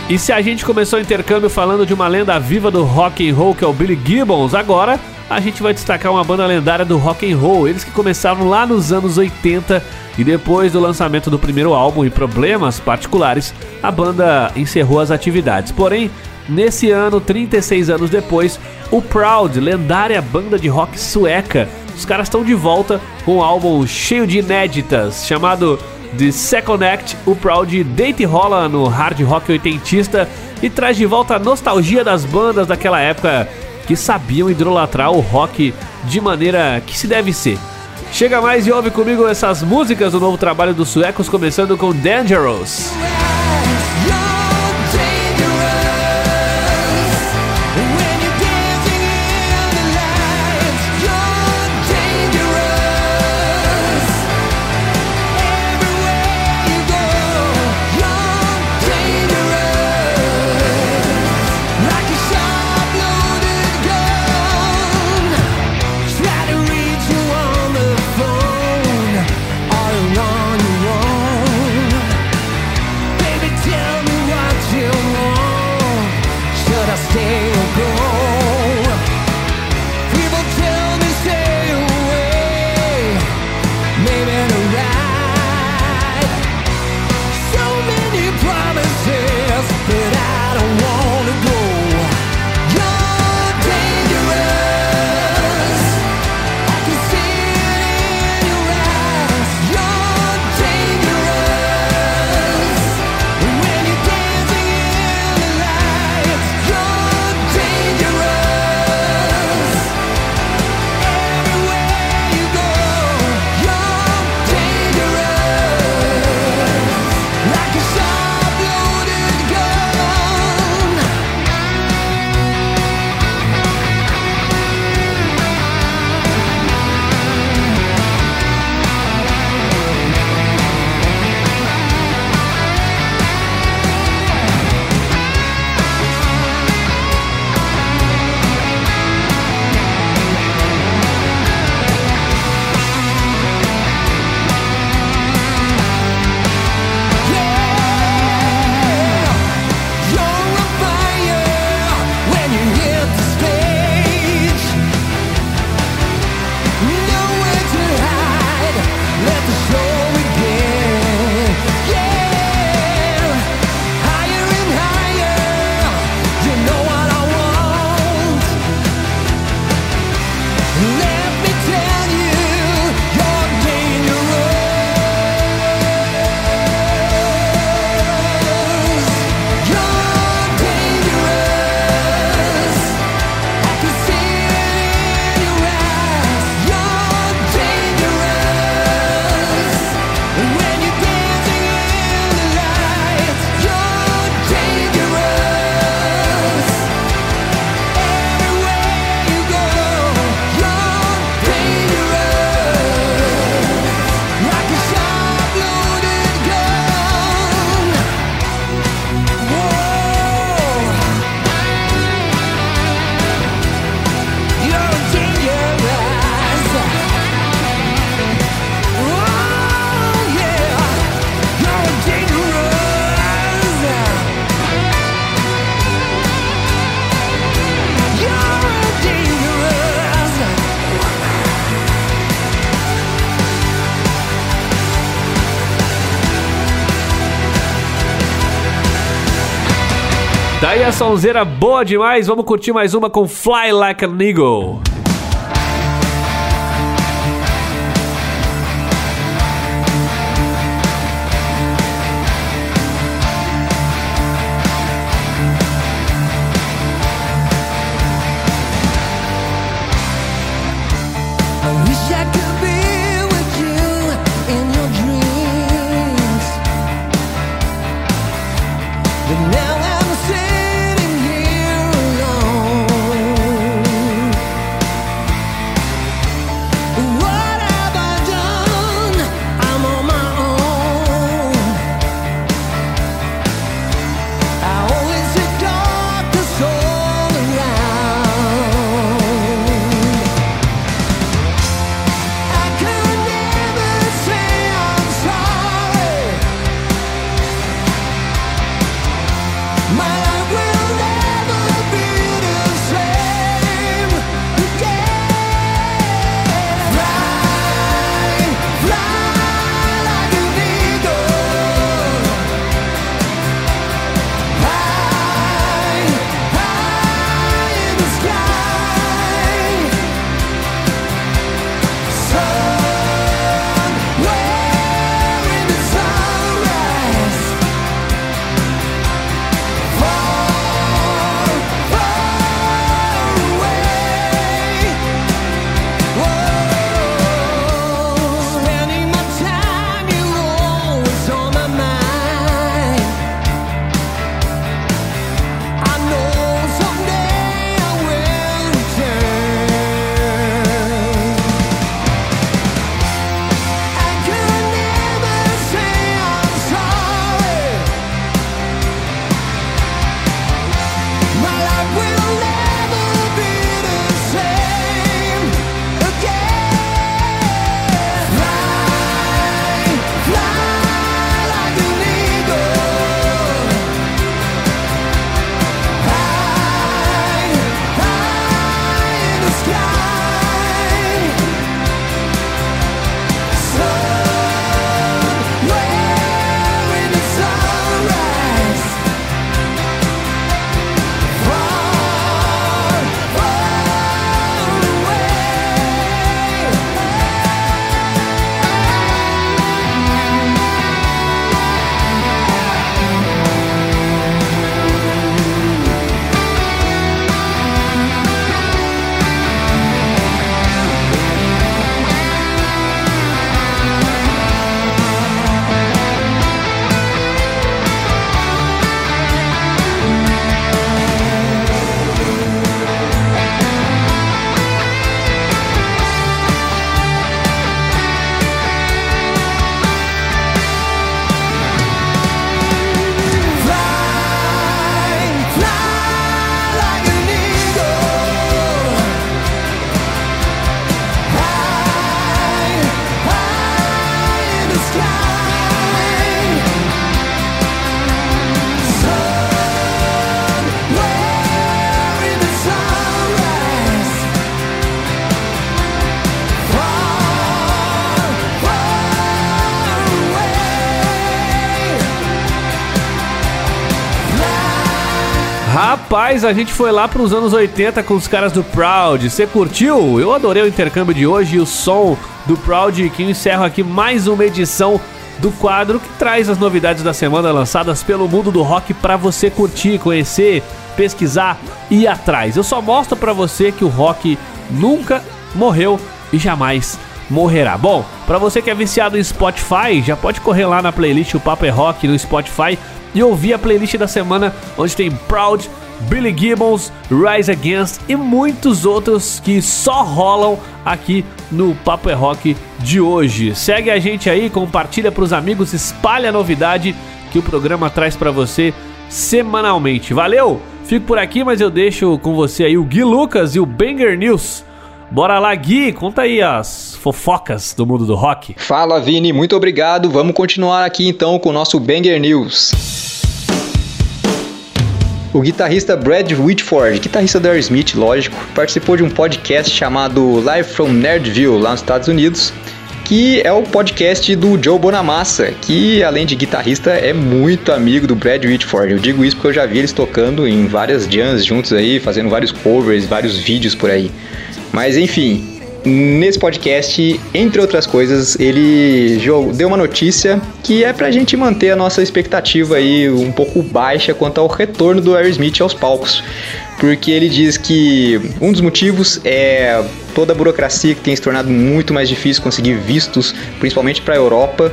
E se a gente começou o intercâmbio falando de uma lenda viva do rock and roll que é o Billy Gibbons, agora a gente vai destacar uma banda lendária do rock and roll, eles que começaram lá nos anos 80 e depois do lançamento do primeiro álbum e problemas particulares, a banda encerrou as atividades. Porém, nesse ano, 36 anos depois, o Proud, lendária banda de rock sueca, os caras estão de volta com um álbum cheio de inéditas, chamado The Second Act. O Proud deita e rola no hard rock oitentista e traz de volta a nostalgia das bandas daquela época que sabiam idolatrar o rock de maneira que se deve ser. Chega mais e ouve comigo essas músicas do novo trabalho dos suecos, começando com Dangerous. Daí a sonzeira boa demais, vamos curtir mais uma com Fly Like an Eagle. Rapaz, a gente foi lá para os anos 80 com os caras do Proud. Você curtiu? Eu adorei o intercâmbio de hoje e o som do Proud que encerra aqui mais uma edição do quadro que traz as novidades da semana lançadas pelo mundo do rock para você curtir, conhecer, pesquisar e ir atrás. Eu só mostro para você que o rock nunca morreu e jamais morrerá. Bom, para você que é viciado em Spotify, já pode correr lá na playlist O Papo é Rock no Spotify e ouvir a playlist da semana, onde tem Proud, Billy Gibbons, Rise Against e muitos outros que só rolam aqui no Papo é Rock de hoje. Segue a gente aí, compartilha para os amigos, espalha a novidade que o programa traz para você semanalmente. Valeu! Fico por aqui, mas eu deixo com você aí o Gui Lucas e o Banger News. Bora lá, Gui, conta aí as fofocas do mundo do rock. Fala, Vini, muito obrigado. Vamos continuar aqui então com o nosso Banger News. O guitarrista Brad Whitford, guitarrista da Aerosmith, lógico, participou de um podcast chamado Live from Nerdville, lá nos Estados Unidos, que é o podcast do Joe Bonamassa, que além de guitarrista é muito amigo do Brad Whitford. Eu digo isso porque eu já vi eles tocando em várias jams juntos aí, fazendo vários covers, vários vídeos por aí. Mas enfim, Nesse podcast, entre outras coisas, ele deu uma notícia que é pra gente manter a nossa expectativa aí um pouco baixa quanto ao retorno do Aerosmith aos palcos. Porque ele diz que um dos motivos é toda a burocracia que tem se tornado muito mais difícil conseguir vistos, principalmente para a Europa,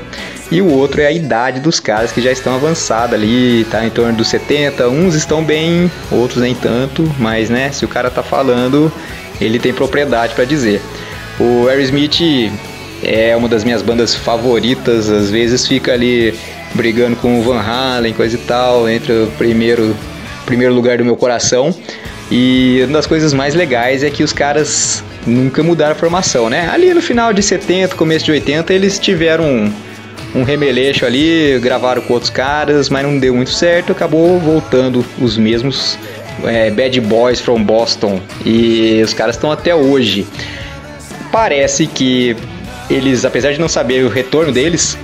e o outro é a idade dos caras que já estão avançada ali, tá em torno dos 70, uns estão bem, outros nem tanto, mas né, se o cara tá falando, ele tem propriedade para dizer. O Aerosmith é uma das minhas bandas favoritas, às vezes fica ali brigando com o Van Halen, coisa e tal, entre o primeiro, primeiro lugar do meu coração. E uma das coisas mais legais é que os caras nunca mudaram a formação, né? Ali no final de 70, começo de 80, eles tiveram um, um remeleixo ali, gravaram com outros caras, mas não deu muito certo, acabou voltando os mesmos é, Bad Boys from Boston. E os caras estão até hoje. Parece que eles, apesar de não saber o retorno deles,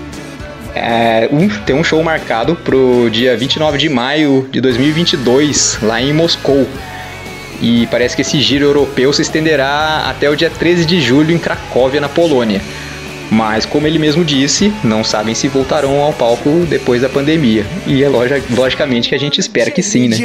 é, um, tem um show marcado pro dia 29 de maio de 2022, lá em Moscou. E parece que esse giro europeu se estenderá até o dia 13 de julho em Cracóvia, na Polônia. Mas, como ele mesmo disse, não sabem se voltarão ao palco depois da pandemia. E é logicamente que a gente espera que sim, né?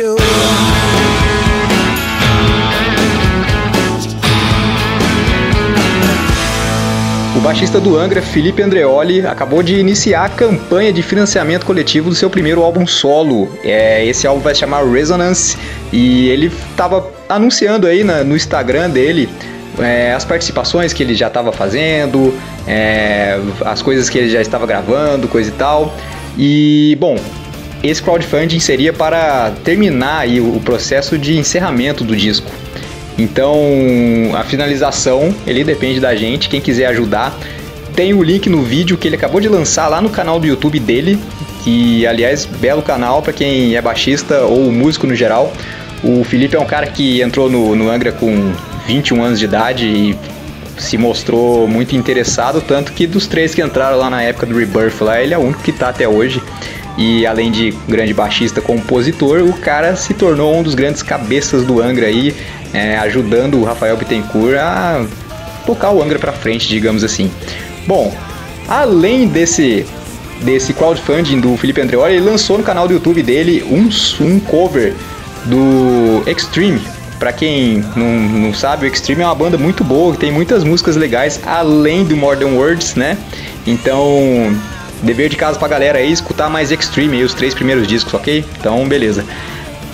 O baixista do Angra, Felipe Andreoli, acabou de iniciar a campanha de financiamento coletivo do seu primeiro álbum solo. É, esse álbum vai se chamar Resonance e ele estava anunciando aí na, no Instagram dele é, as participações que ele já estava fazendo, é, as coisas que ele já estava gravando, coisa e tal. E, bom, esse crowdfunding seria para terminar aí o processo de encerramento do disco. Então, a finalização, ele depende da gente, quem quiser ajudar. Tem o link no vídeo que ele acabou de lançar lá no canal do YouTube dele, que aliás, belo canal para quem é baixista ou músico no geral. O Felipe é um cara que entrou no, no Angra com 21 anos de idade e se mostrou muito interessado, tanto que dos três que entraram lá na época do Rebirth lá, ele é o único que tá até hoje. E além de grande baixista, compositor, o cara se tornou um dos grandes cabeças do Angra aí, é, ajudando o Rafael Bittencourt a tocar o Angra para frente, digamos assim. Bom, além desse desse crowdfunding do Felipe Andreoli, ele lançou no canal do YouTube dele um, um cover do Extreme. Para quem não, não sabe, o Extreme é uma banda muito boa, que tem muitas músicas legais, além do Modern Words, né? Então, dever de casa pra galera aí, escutar mais Extreme os três primeiros discos, ok? Então, beleza.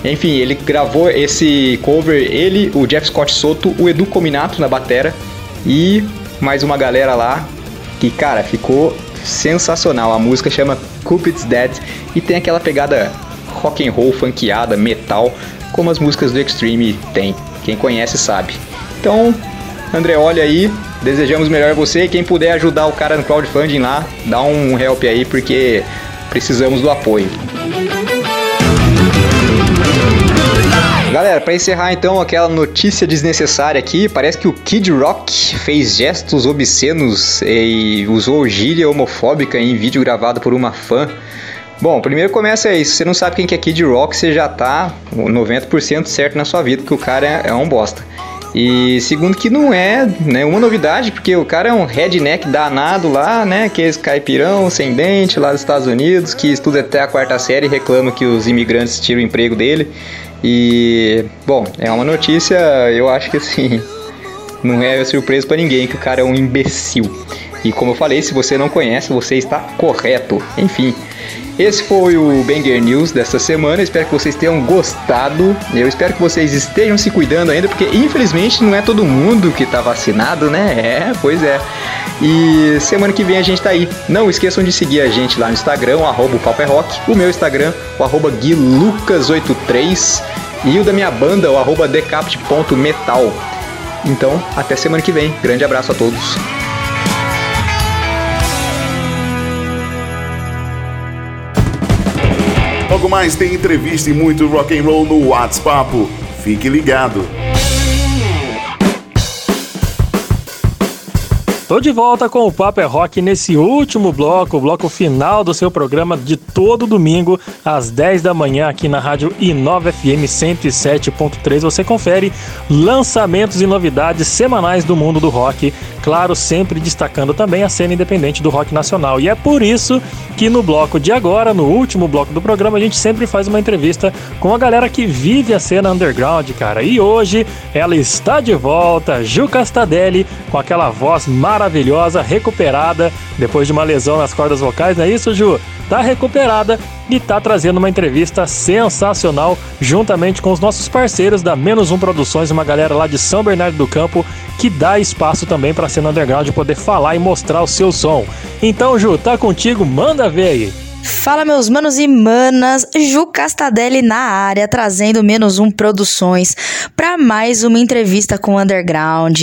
Enfim, ele gravou esse cover, ele, o Jeff Scott Soto, o Edu Cominato na batera e mais uma galera lá que, cara, ficou sensacional. A música chama Cupid's Dead e tem aquela pegada rock and roll, funkeada, metal, como as músicas do Extreme tem. Quem conhece sabe. Então, André, olha aí, desejamos melhor a você. Quem puder ajudar o cara no crowdfunding lá, dá um help aí, porque precisamos do apoio. Galera, para encerrar então aquela notícia desnecessária aqui, parece que o Kid Rock fez gestos obscenos e usou gíria homofóbica em vídeo gravado por uma fã. Bom, primeiro começa se você não sabe quem que é Kid Rock, você já tá 90% certo na sua vida, que o cara é um bosta. E segundo que não é nenhuma novidade, porque o cara é um redneck danado lá, né? Que é esse caipirão sem dente lá dos Estados Unidos, que estuda até a quarta série e reclama que os imigrantes tiram o emprego dele. E, bom, é uma notícia, eu acho que assim, não é surpresa para ninguém que o cara é um imbecil. E como eu falei, se você não conhece, você está correto. Enfim, esse foi o Banger News desta semana. Espero que vocês tenham gostado. Eu espero que vocês estejam se cuidando ainda, porque infelizmente não é todo mundo que está vacinado, né? É, pois é. E semana que vem a gente tá aí. Não esqueçam de seguir a gente lá no Instagram, o arroba o Rock. O meu Instagram, o arroba guilucas83. E o da minha banda, o arroba decapt.metal. Então, até semana que vem. Grande abraço a todos. Logo mais tem entrevista e muito rock and roll no WhatsApp. Fique ligado. Tô de volta com o Papo é Rock nesse último bloco, o bloco final do seu programa de todo domingo, às 10 da manhã, aqui na Rádio Inova FM 107.3. Você confere lançamentos e novidades semanais do mundo do rock, claro, sempre destacando também a cena independente do rock nacional. E é por isso que no bloco de agora, no último bloco do programa, a gente sempre faz uma entrevista com a galera que vive a cena underground, cara. E hoje ela está de volta, Ju Castadelli, com aquela voz maravilhosa recuperada depois de uma lesão nas cordas vocais, não é isso, Ju? Tá recuperada e tá trazendo uma entrevista sensacional juntamente com os nossos parceiros da Menos Um Produções, uma galera lá de São Bernardo do Campo que dá espaço também para cena underground poder falar e mostrar o seu som. Então, Ju, tá contigo, manda ver aí. Fala meus manos e manas, Ju Castadelli na área, trazendo menos um produções para mais uma entrevista com o Underground.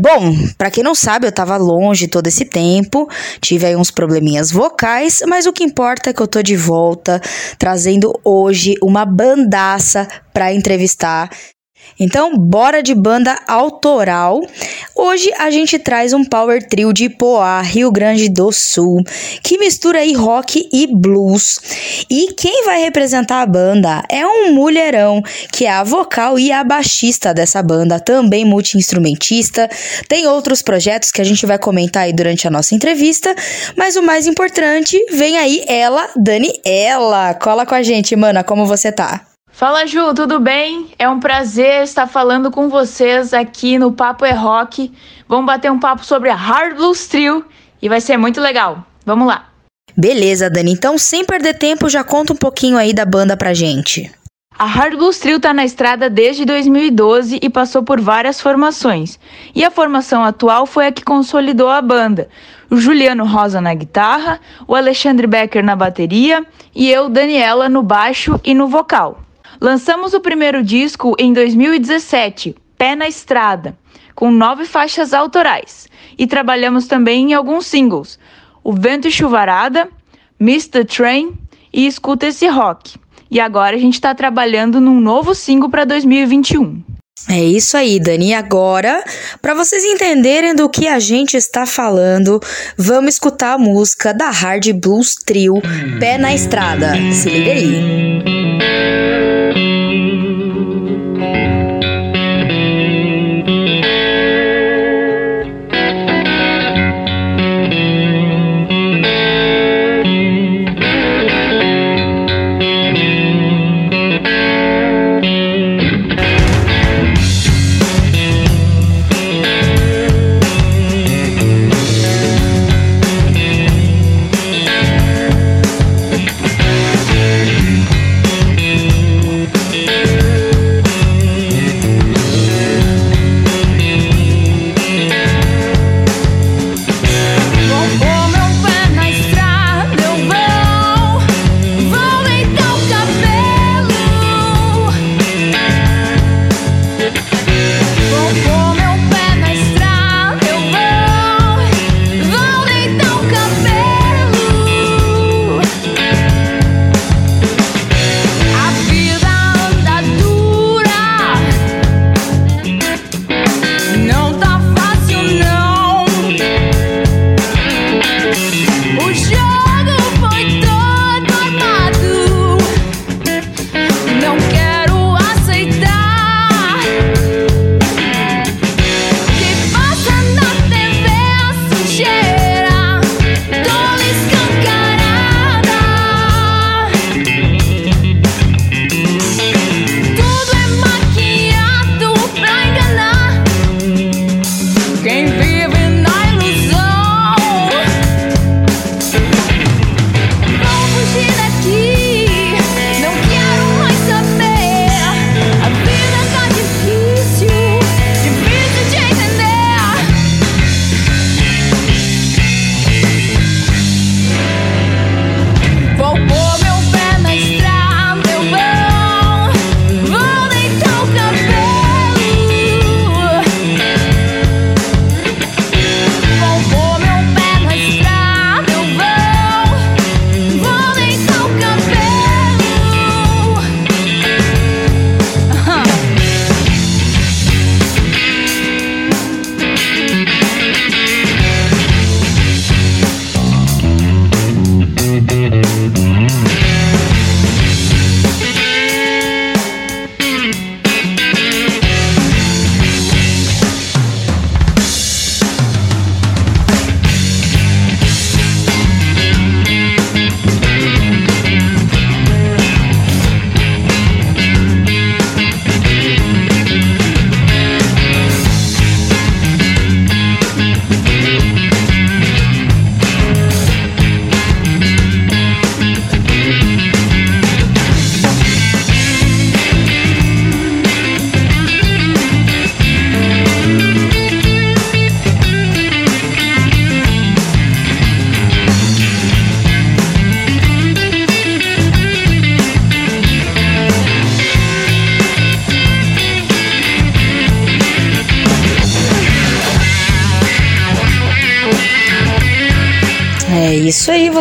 Bom, para quem não sabe, eu tava longe todo esse tempo, tive aí uns probleminhas vocais, mas o que importa é que eu tô de volta, trazendo hoje uma bandaça para entrevistar então, bora de banda autoral. Hoje a gente traz um power trio de Poá, Rio Grande do Sul, que mistura aí rock e blues. E quem vai representar a banda é um mulherão, que é a vocal e a baixista dessa banda, também multi-instrumentista. Tem outros projetos que a gente vai comentar aí durante a nossa entrevista, mas o mais importante, vem aí ela, Daniela. Cola com a gente, mana, como você tá? Fala Ju, tudo bem? É um prazer estar falando com vocês aqui no Papo é Rock. Vamos bater um papo sobre a Hard Blues Trio e vai ser muito legal. Vamos lá. Beleza, Dani. Então, sem perder tempo, já conta um pouquinho aí da banda pra gente. A Hard Blues Trio tá na estrada desde 2012 e passou por várias formações. E a formação atual foi a que consolidou a banda. O Juliano Rosa na guitarra, o Alexandre Becker na bateria e eu, Daniela, no baixo e no vocal. Lançamos o primeiro disco em 2017, Pé na Estrada, com nove faixas autorais. E trabalhamos também em alguns singles, O Vento e Chuvarada, Mr. Train e Escuta Esse Rock. E agora a gente está trabalhando num novo single para 2021. É isso aí, Dani. Agora, para vocês entenderem do que a gente está falando, vamos escutar a música da Hard Blues Trio, Pé na Estrada. Se liga aí.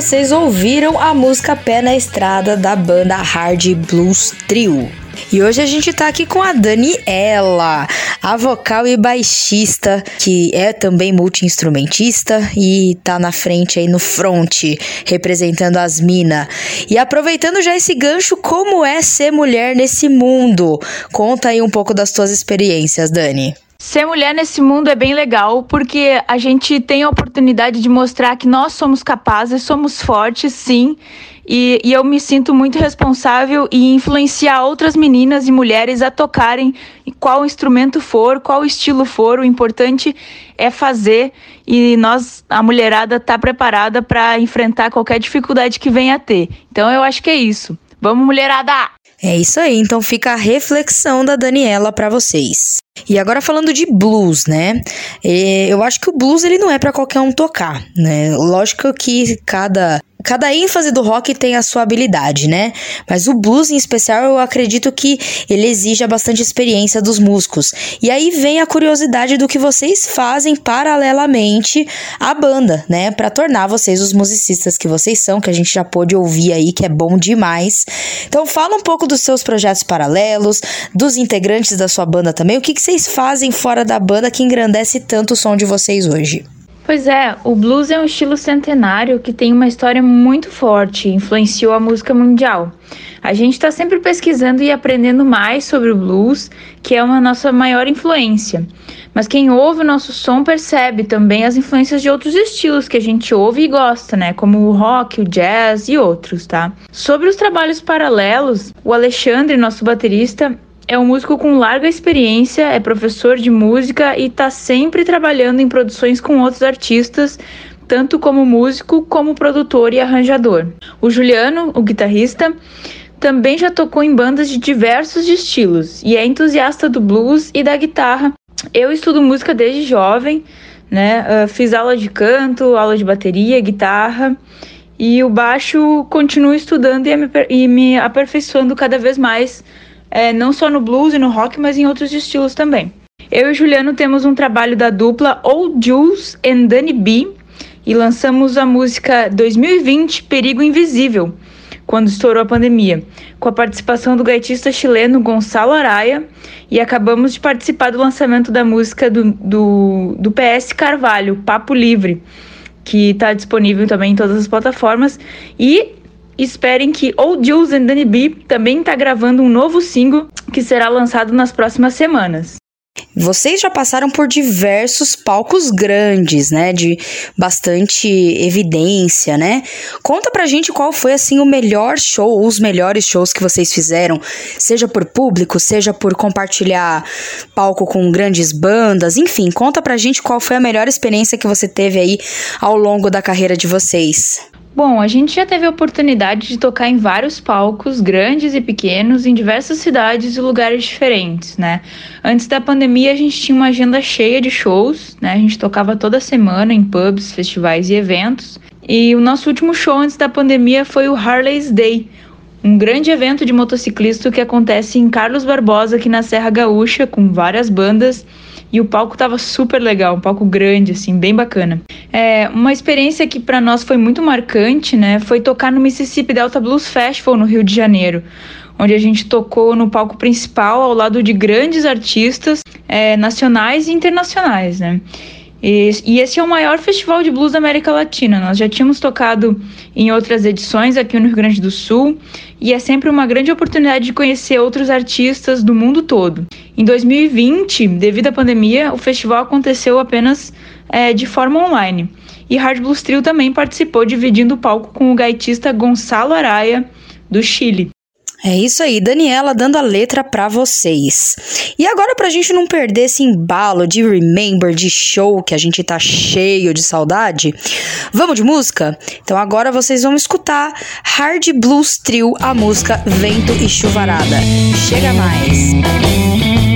Vocês ouviram a música Pé na Estrada da banda Hard Blues Trio. E hoje a gente tá aqui com a Daniela, a vocal e baixista, que é também multi-instrumentista e tá na frente aí no front, representando as minas. E aproveitando já esse gancho, como é ser mulher nesse mundo? Conta aí um pouco das tuas experiências, Dani. Ser mulher nesse mundo é bem legal porque a gente tem a oportunidade de mostrar que nós somos capazes, somos fortes, sim. E, e, eu me sinto muito responsável em influenciar outras meninas e mulheres a tocarem qual instrumento for, qual estilo for. O importante é fazer e nós, a mulherada, tá preparada para enfrentar qualquer dificuldade que venha a ter. Então eu acho que é isso. Vamos, mulherada! É isso aí, então fica a reflexão da Daniela para vocês. E agora falando de blues, né? É, eu acho que o blues ele não é para qualquer um tocar, né? Lógico que cada cada ênfase do rock tem a sua habilidade, né? Mas o blues em especial, eu acredito que ele exige bastante experiência dos músicos. E aí vem a curiosidade do que vocês fazem paralelamente à banda, né? Para tornar vocês os musicistas que vocês são, que a gente já pôde ouvir aí, que é bom demais. Então fala um pouco dos seus projetos paralelos, dos integrantes da sua banda também. O que, que vocês fazem fora da banda que engrandece tanto o som de vocês hoje? Pois é, o blues é um estilo centenário que tem uma história muito forte, influenciou a música mundial. A gente está sempre pesquisando e aprendendo mais sobre o blues, que é uma nossa maior influência. Mas quem ouve o nosso som percebe também as influências de outros estilos que a gente ouve e gosta, né? Como o rock, o jazz e outros, tá? Sobre os trabalhos paralelos, o Alexandre, nosso baterista, é um músico com larga experiência, é professor de música e está sempre trabalhando em produções com outros artistas, tanto como músico como produtor e arranjador. O Juliano, o guitarrista, também já tocou em bandas de diversos estilos e é entusiasta do blues e da guitarra. Eu estudo música desde jovem, né? Uh, fiz aula de canto, aula de bateria, guitarra. E o baixo continuo estudando e me, e me aperfeiçoando cada vez mais é, não só no blues e no rock, mas em outros estilos também. Eu e Juliano temos um trabalho da dupla Old Jules and Danny B e lançamos a música 2020 Perigo Invisível, quando estourou a pandemia, com a participação do gaitista chileno Gonçalo Araya e acabamos de participar do lançamento da música do, do, do PS Carvalho, Papo Livre, que está disponível também em todas as plataformas e esperem que Old Jules and Danny B também está gravando um novo single que será lançado nas próximas semanas. Vocês já passaram por diversos palcos grandes, né, de bastante evidência, né? Conta pra gente qual foi assim o melhor show os melhores shows que vocês fizeram, seja por público, seja por compartilhar palco com grandes bandas, enfim, conta pra gente qual foi a melhor experiência que você teve aí ao longo da carreira de vocês. Bom, a gente já teve a oportunidade de tocar em vários palcos, grandes e pequenos, em diversas cidades e lugares diferentes, né? Antes da pandemia, a gente tinha uma agenda cheia de shows, né? A gente tocava toda semana em pubs, festivais e eventos. E o nosso último show antes da pandemia foi o Harley's Day, um grande evento de motociclista que acontece em Carlos Barbosa, aqui na Serra Gaúcha, com várias bandas e o palco tava super legal, um palco grande, assim, bem bacana. É, uma experiência que para nós foi muito marcante, né? Foi tocar no Mississippi Delta Blues Festival no Rio de Janeiro, onde a gente tocou no palco principal ao lado de grandes artistas é, nacionais e internacionais, né? E, esse é o maior festival de blues da América Latina. Nós já tínhamos tocado em outras edições aqui no Rio Grande do Sul e é sempre uma grande oportunidade de conhecer outros artistas do mundo todo. Em 2020, devido à pandemia, o festival aconteceu apenas é, de forma online. E Hard Blues Trio também participou, dividindo o palco com o gaitista Gonçalo Araya, do Chile. É isso aí, Daniela dando a letra para vocês. E agora pra gente não perder esse embalo de remember, de show que a gente tá cheio de saudade, vamos de música? Então agora vocês vão escutar Hard Blues Trio, a música Vento e Chuvarada. Chega mais.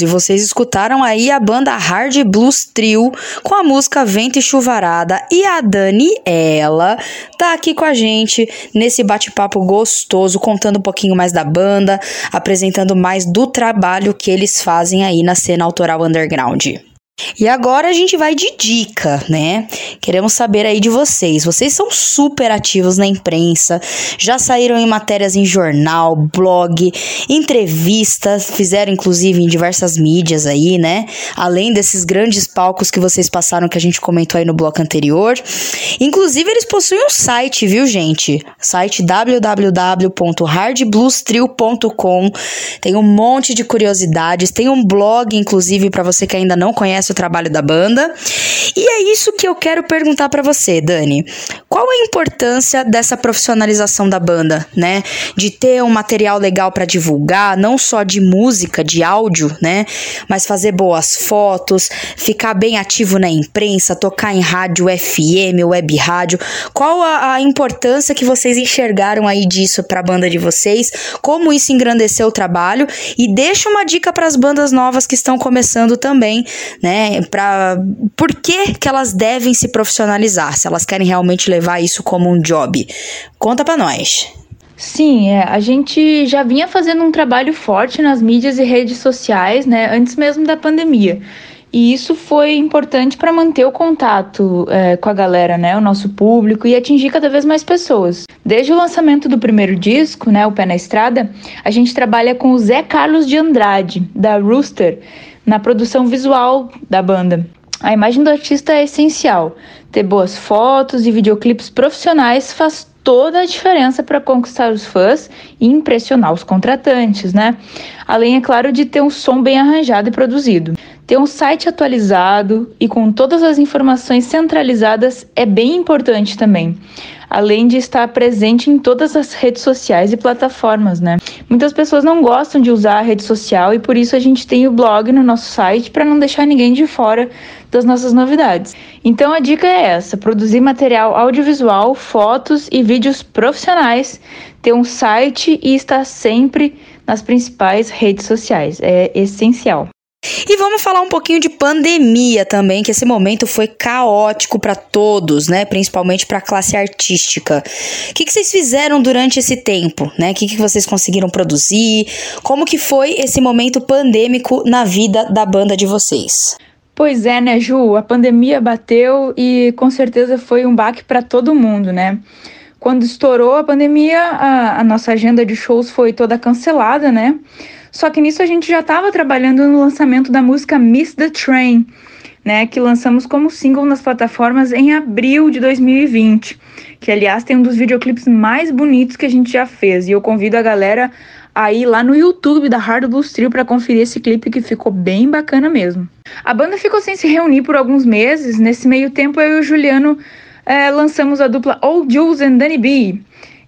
E vocês escutaram aí a banda Hard Blues Trio com a música Vento e Chuvarada e a Dani, ela tá aqui com a gente nesse bate-papo gostoso, contando um pouquinho mais da banda, apresentando mais do trabalho que eles fazem aí na cena autoral underground. E agora a gente vai de dica, né? Queremos saber aí de vocês. Vocês são super ativos na imprensa, já saíram em matérias em jornal, blog, entrevistas, fizeram inclusive em diversas mídias aí, né? Além desses grandes palcos que vocês passaram que a gente comentou aí no bloco anterior. Inclusive eles possuem um site, viu, gente? Site www.hardbluestrio.com. Tem um monte de curiosidades, tem um blog inclusive para você que ainda não conhece o trabalho da banda. E é isso que eu quero perguntar para você, Dani. Qual a importância dessa profissionalização da banda, né? De ter um material legal para divulgar, não só de música, de áudio, né? Mas fazer boas fotos, ficar bem ativo na imprensa, tocar em rádio FM, web rádio. Qual a, a importância que vocês enxergaram aí disso para a banda de vocês? Como isso engrandeceu o trabalho? E deixa uma dica para as bandas novas que estão começando também, né? Para por que, que elas devem se profissionalizar, se elas querem realmente levar isso como um job. Conta para nós. Sim, é, a gente já vinha fazendo um trabalho forte nas mídias e redes sociais, né, antes mesmo da pandemia. E isso foi importante para manter o contato é, com a galera, né, o nosso público e atingir cada vez mais pessoas. Desde o lançamento do primeiro disco, né, o Pé na Estrada, a gente trabalha com o Zé Carlos de Andrade, da Rooster, na produção visual da banda. A imagem do artista é essencial. Ter boas fotos e videoclipes profissionais faz toda a diferença para conquistar os fãs e impressionar os contratantes, né? Além, é claro, de ter um som bem arranjado e produzido. Ter um site atualizado e com todas as informações centralizadas é bem importante também além de estar presente em todas as redes sociais e plataformas, né? Muitas pessoas não gostam de usar a rede social e por isso a gente tem o blog no nosso site para não deixar ninguém de fora das nossas novidades. Então a dica é essa: produzir material audiovisual, fotos e vídeos profissionais, ter um site e estar sempre nas principais redes sociais. É essencial. E vamos falar um pouquinho de pandemia também, que esse momento foi caótico para todos, né? Principalmente para a classe artística. O que, que, vocês fizeram durante esse tempo, né? O que, que vocês conseguiram produzir? Como que foi esse momento pandêmico na vida da banda de vocês? Pois é, né, Ju? A pandemia bateu e com certeza foi um baque para todo mundo, né? Quando estourou a pandemia, a, a nossa agenda de shows foi toda cancelada, né? Só que nisso a gente já estava trabalhando no lançamento da música Miss the Train, né, que lançamos como single nas plataformas em abril de 2020, que aliás tem um dos videoclipes mais bonitos que a gente já fez. E eu convido a galera a ir lá no YouTube da Hard Blues Trio para conferir esse clipe que ficou bem bacana mesmo. A banda ficou sem se reunir por alguns meses. Nesse meio tempo, eu e o Juliano é, lançamos a dupla Old Jules and Danny B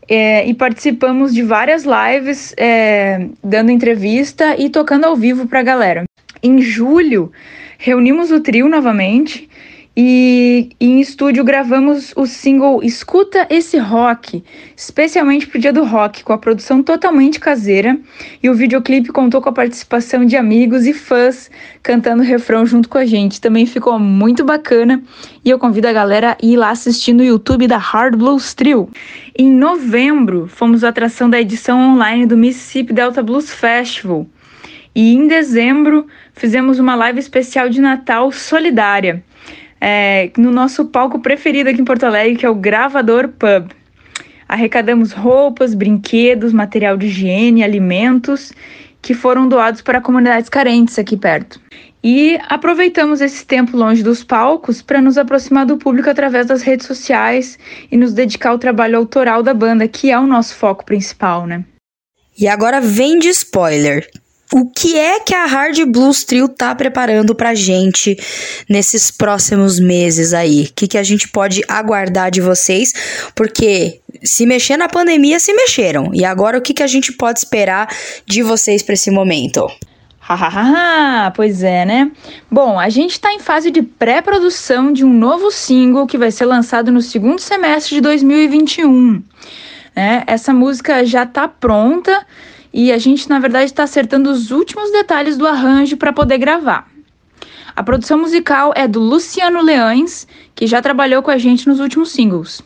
é, e participamos de várias lives, é, dando entrevista e tocando ao vivo para a galera. Em julho, reunimos o trio novamente e, em estúdio gravamos o single Escuta Esse Rock, especialmente pro dia do rock, com a produção totalmente caseira. E o videoclipe contou com a participação de amigos e fãs cantando o refrão junto com a gente. Também ficou muito bacana e eu convido a galera a ir lá assistir no YouTube da Hard Blues Trio. Em novembro, fomos a atração da edição online do Mississippi Delta Blues Festival. E em dezembro, fizemos uma live especial de Natal solidária é, no nosso palco preferido aqui em Porto Alegre, que é o Gravador Pub. Arrecadamos roupas, brinquedos, material de higiene, alimentos que foram doados para comunidades carentes aqui perto. E aproveitamos esse tempo longe dos palcos para nos aproximar do público através das redes sociais e nos dedicar ao trabalho autoral da banda, que é o nosso foco principal, né? E agora vem de spoiler. O que é que a Hard Blues Trio tá preparando pra gente nesses próximos meses aí? O que, que a gente pode aguardar de vocês? Porque se mexer na pandemia, se mexeram. E agora o que, que a gente pode esperar de vocês para esse momento? Hahaha, pois é, né? Bom, a gente está em fase de pré-produção de um novo single que vai ser lançado no segundo semestre de 2021. É, essa música já está pronta e a gente, na verdade, está acertando os últimos detalhes do arranjo para poder gravar. A produção musical é do Luciano Leães, que já trabalhou com a gente nos últimos singles.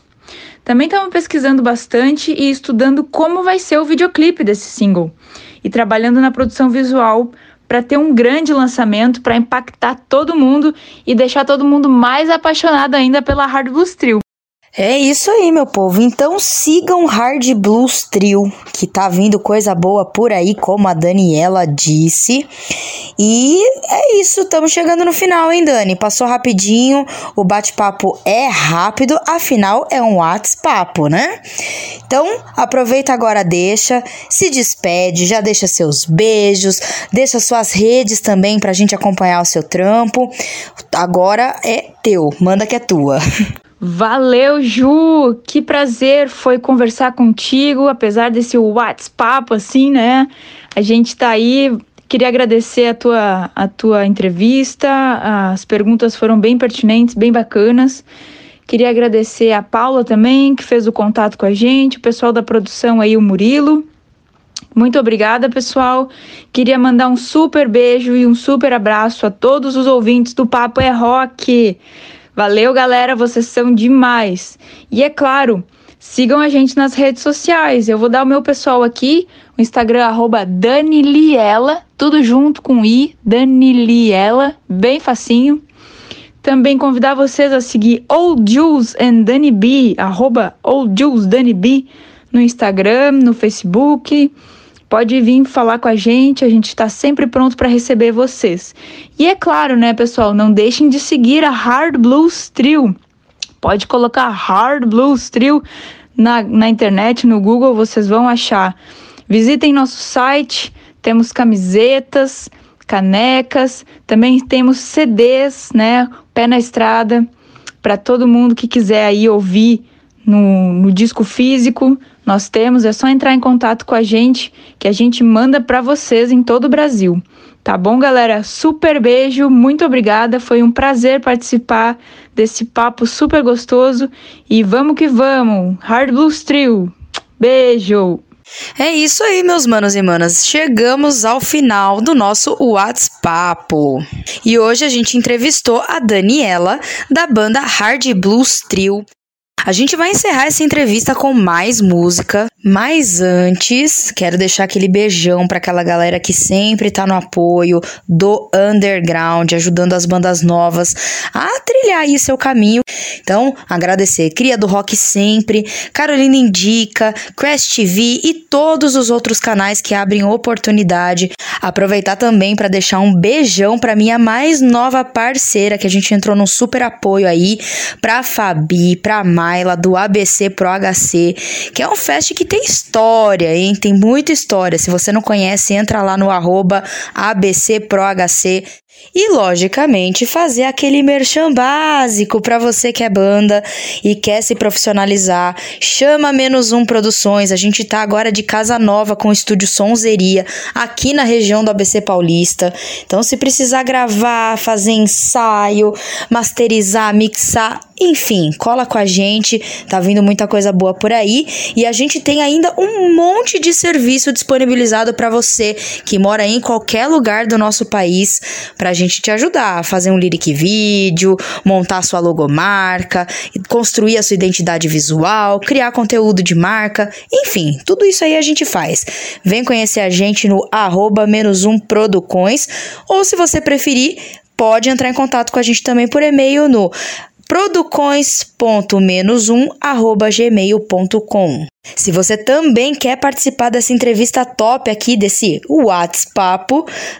Também estamos pesquisando bastante e estudando como vai ser o videoclipe desse single e trabalhando na produção visual para ter um grande lançamento para impactar todo mundo e deixar todo mundo mais apaixonado ainda pela Hard Blues Trio. É isso aí, meu povo. Então sigam Hard Blues Trio, que tá vindo coisa boa por aí, como a Daniela disse. E é isso, estamos chegando no final, hein, Dani? Passou rapidinho, o bate-papo é rápido, afinal é um WhatsApp, né? Então, aproveita agora, deixa, se despede, já deixa seus beijos, deixa suas redes também pra gente acompanhar o seu trampo. Agora é teu, manda que é tua. Valeu, Ju! Que prazer foi conversar contigo, apesar desse WhatsApp, assim, né? A gente tá aí. Queria agradecer a tua, a tua entrevista, as perguntas foram bem pertinentes, bem bacanas. Queria agradecer a Paula também, que fez o contato com a gente, o pessoal da produção aí, o Murilo. Muito obrigada, pessoal. Queria mandar um super beijo e um super abraço a todos os ouvintes do Papo é Rock. Valeu, galera, vocês são demais. E é claro, sigam a gente nas redes sociais. Eu vou dar o meu pessoal aqui, o Instagram arroba Daniliela, tudo junto com I, Daniliela, bem facinho. Também convidar vocês a seguir Old Jules and Danny B, arroba Old Jules Danny B, no Instagram, no Facebook. Pode vir falar com a gente, a gente está sempre pronto para receber vocês. E é claro, né, pessoal, não deixem de seguir a Hard Blues Trio. Pode colocar Hard Blues Trio na, na internet, no Google, vocês vão achar. Visitem nosso site, temos camisetas, canecas, também temos CDs, né? Pé na estrada, para todo mundo que quiser aí ouvir no, no disco físico nós temos, é só entrar em contato com a gente que a gente manda para vocês em todo o Brasil. Tá bom, galera? Super beijo, muito obrigada. Foi um prazer participar desse papo super gostoso e vamos que vamos. Hard Blues Trio. Beijo. É isso aí, meus manos e manas. Chegamos ao final do nosso WhatsApp. E hoje a gente entrevistou a Daniela da banda Hard Blues Trio. A gente vai encerrar essa entrevista com mais música, mas antes quero deixar aquele beijão para aquela galera que sempre tá no apoio do underground, ajudando as bandas novas a trilhar aí seu caminho. Então, agradecer Cria do Rock sempre, Carolina Indica, Crash TV e todos os outros canais que abrem oportunidade. Aproveitar também para deixar um beijão para minha mais nova parceira que a gente entrou num super apoio aí, para Fabi, para Mai Naila do ABC Pro HC, que é um fest que tem história, hein? Tem muita história. Se você não conhece, entra lá no arroba ABC Pro HC. E, logicamente, fazer aquele merchan básico para você que é banda e quer se profissionalizar. Chama Menos Um Produções. A gente tá agora de casa nova com o estúdio Sonzeria, aqui na região do ABC Paulista. Então, se precisar gravar, fazer ensaio, masterizar, mixar, enfim, cola com a gente, tá vindo muita coisa boa por aí e a gente tem ainda um monte de serviço disponibilizado para você que mora em qualquer lugar do nosso país, pra gente te ajudar a fazer um lyric vídeo, montar sua logomarca, construir a sua identidade visual, criar conteúdo de marca, enfim, tudo isso aí a gente faz. Vem conhecer a gente no arroba menos um Producões, ou se você preferir, pode entrar em contato com a gente também por e-mail no producões.menos1@gmail.com. Se você também quer participar dessa entrevista top aqui desse WhatsApp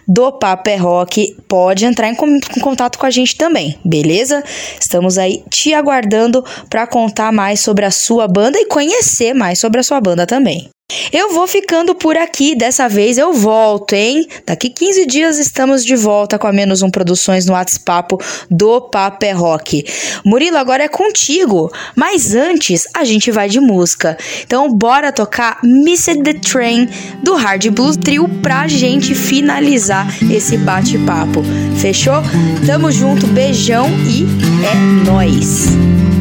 do Papo é Rock, pode entrar em contato com a gente também, beleza? Estamos aí te aguardando para contar mais sobre a sua banda e conhecer mais sobre a sua banda também. Eu vou ficando por aqui, dessa vez eu volto, hein? Daqui 15 dias estamos de volta com a Menos Um Produções no WhatsApp do Papo é Rock. Murilo, agora é contigo, mas antes a gente vai de música. Então bora tocar Missed the Train do Hard Blues Trio pra gente finalizar esse bate-papo. Fechou? Tamo junto, beijão e é nóis!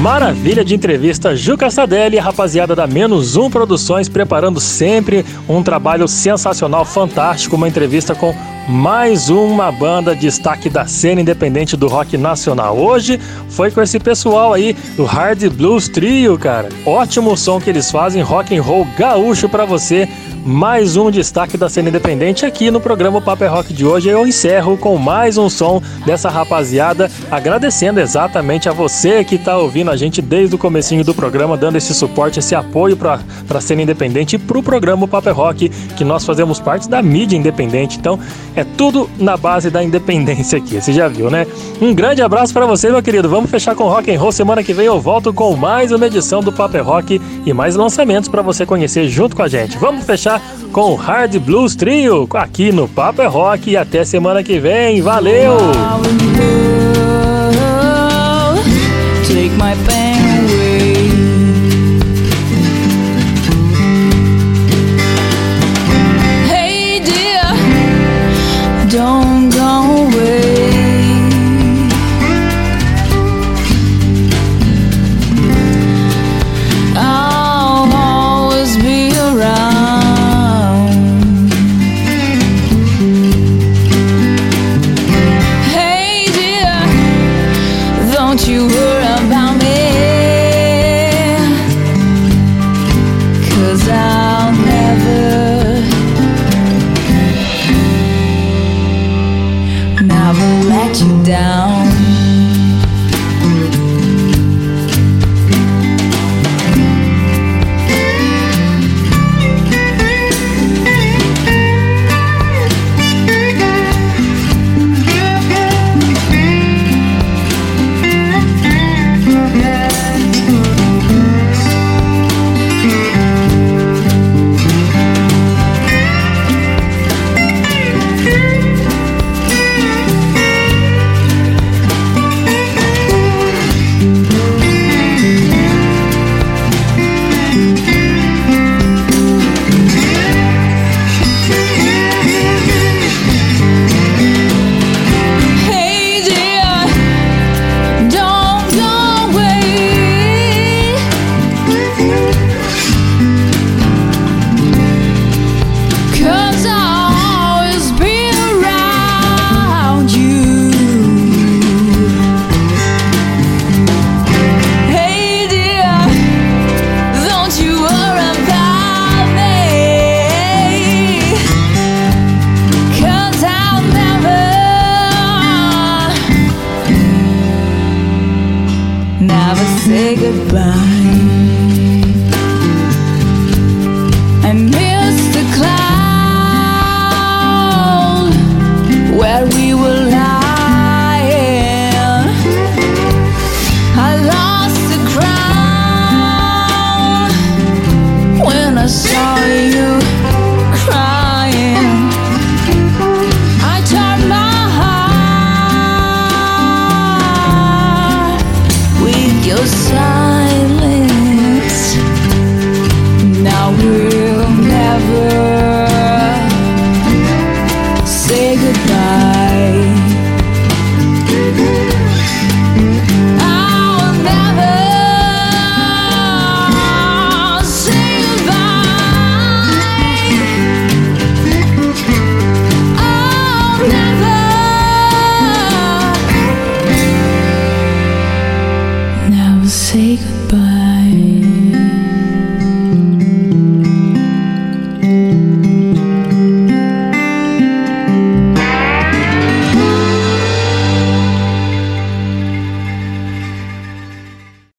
Maravilha de entrevista, Ju Castadelli, rapaziada da Menos Um Produções, preparando sempre um trabalho sensacional, fantástico, uma entrevista com mais uma banda de destaque da cena independente do rock nacional. Hoje foi com esse pessoal aí do Hard Blues Trio, cara. Ótimo som que eles fazem, rock and roll gaúcho para você mais um destaque da cena independente aqui no programa Paper é Rock de hoje. Eu encerro com mais um som dessa rapaziada, agradecendo exatamente a você que está ouvindo a gente desde o comecinho do programa, dando esse suporte, esse apoio para a cena independente e para o programa Paper é Rock, que nós fazemos parte da mídia independente. Então, é tudo na base da independência aqui, você já viu, né? Um grande abraço para você, meu querido. Vamos fechar com rock and roll. Semana que vem eu volto com mais uma edição do Paper é Rock e mais lançamentos para você conhecer junto com a gente. Vamos fechar com o Hard Blues Trio aqui no Papo é Rock e até semana que vem. Valeu!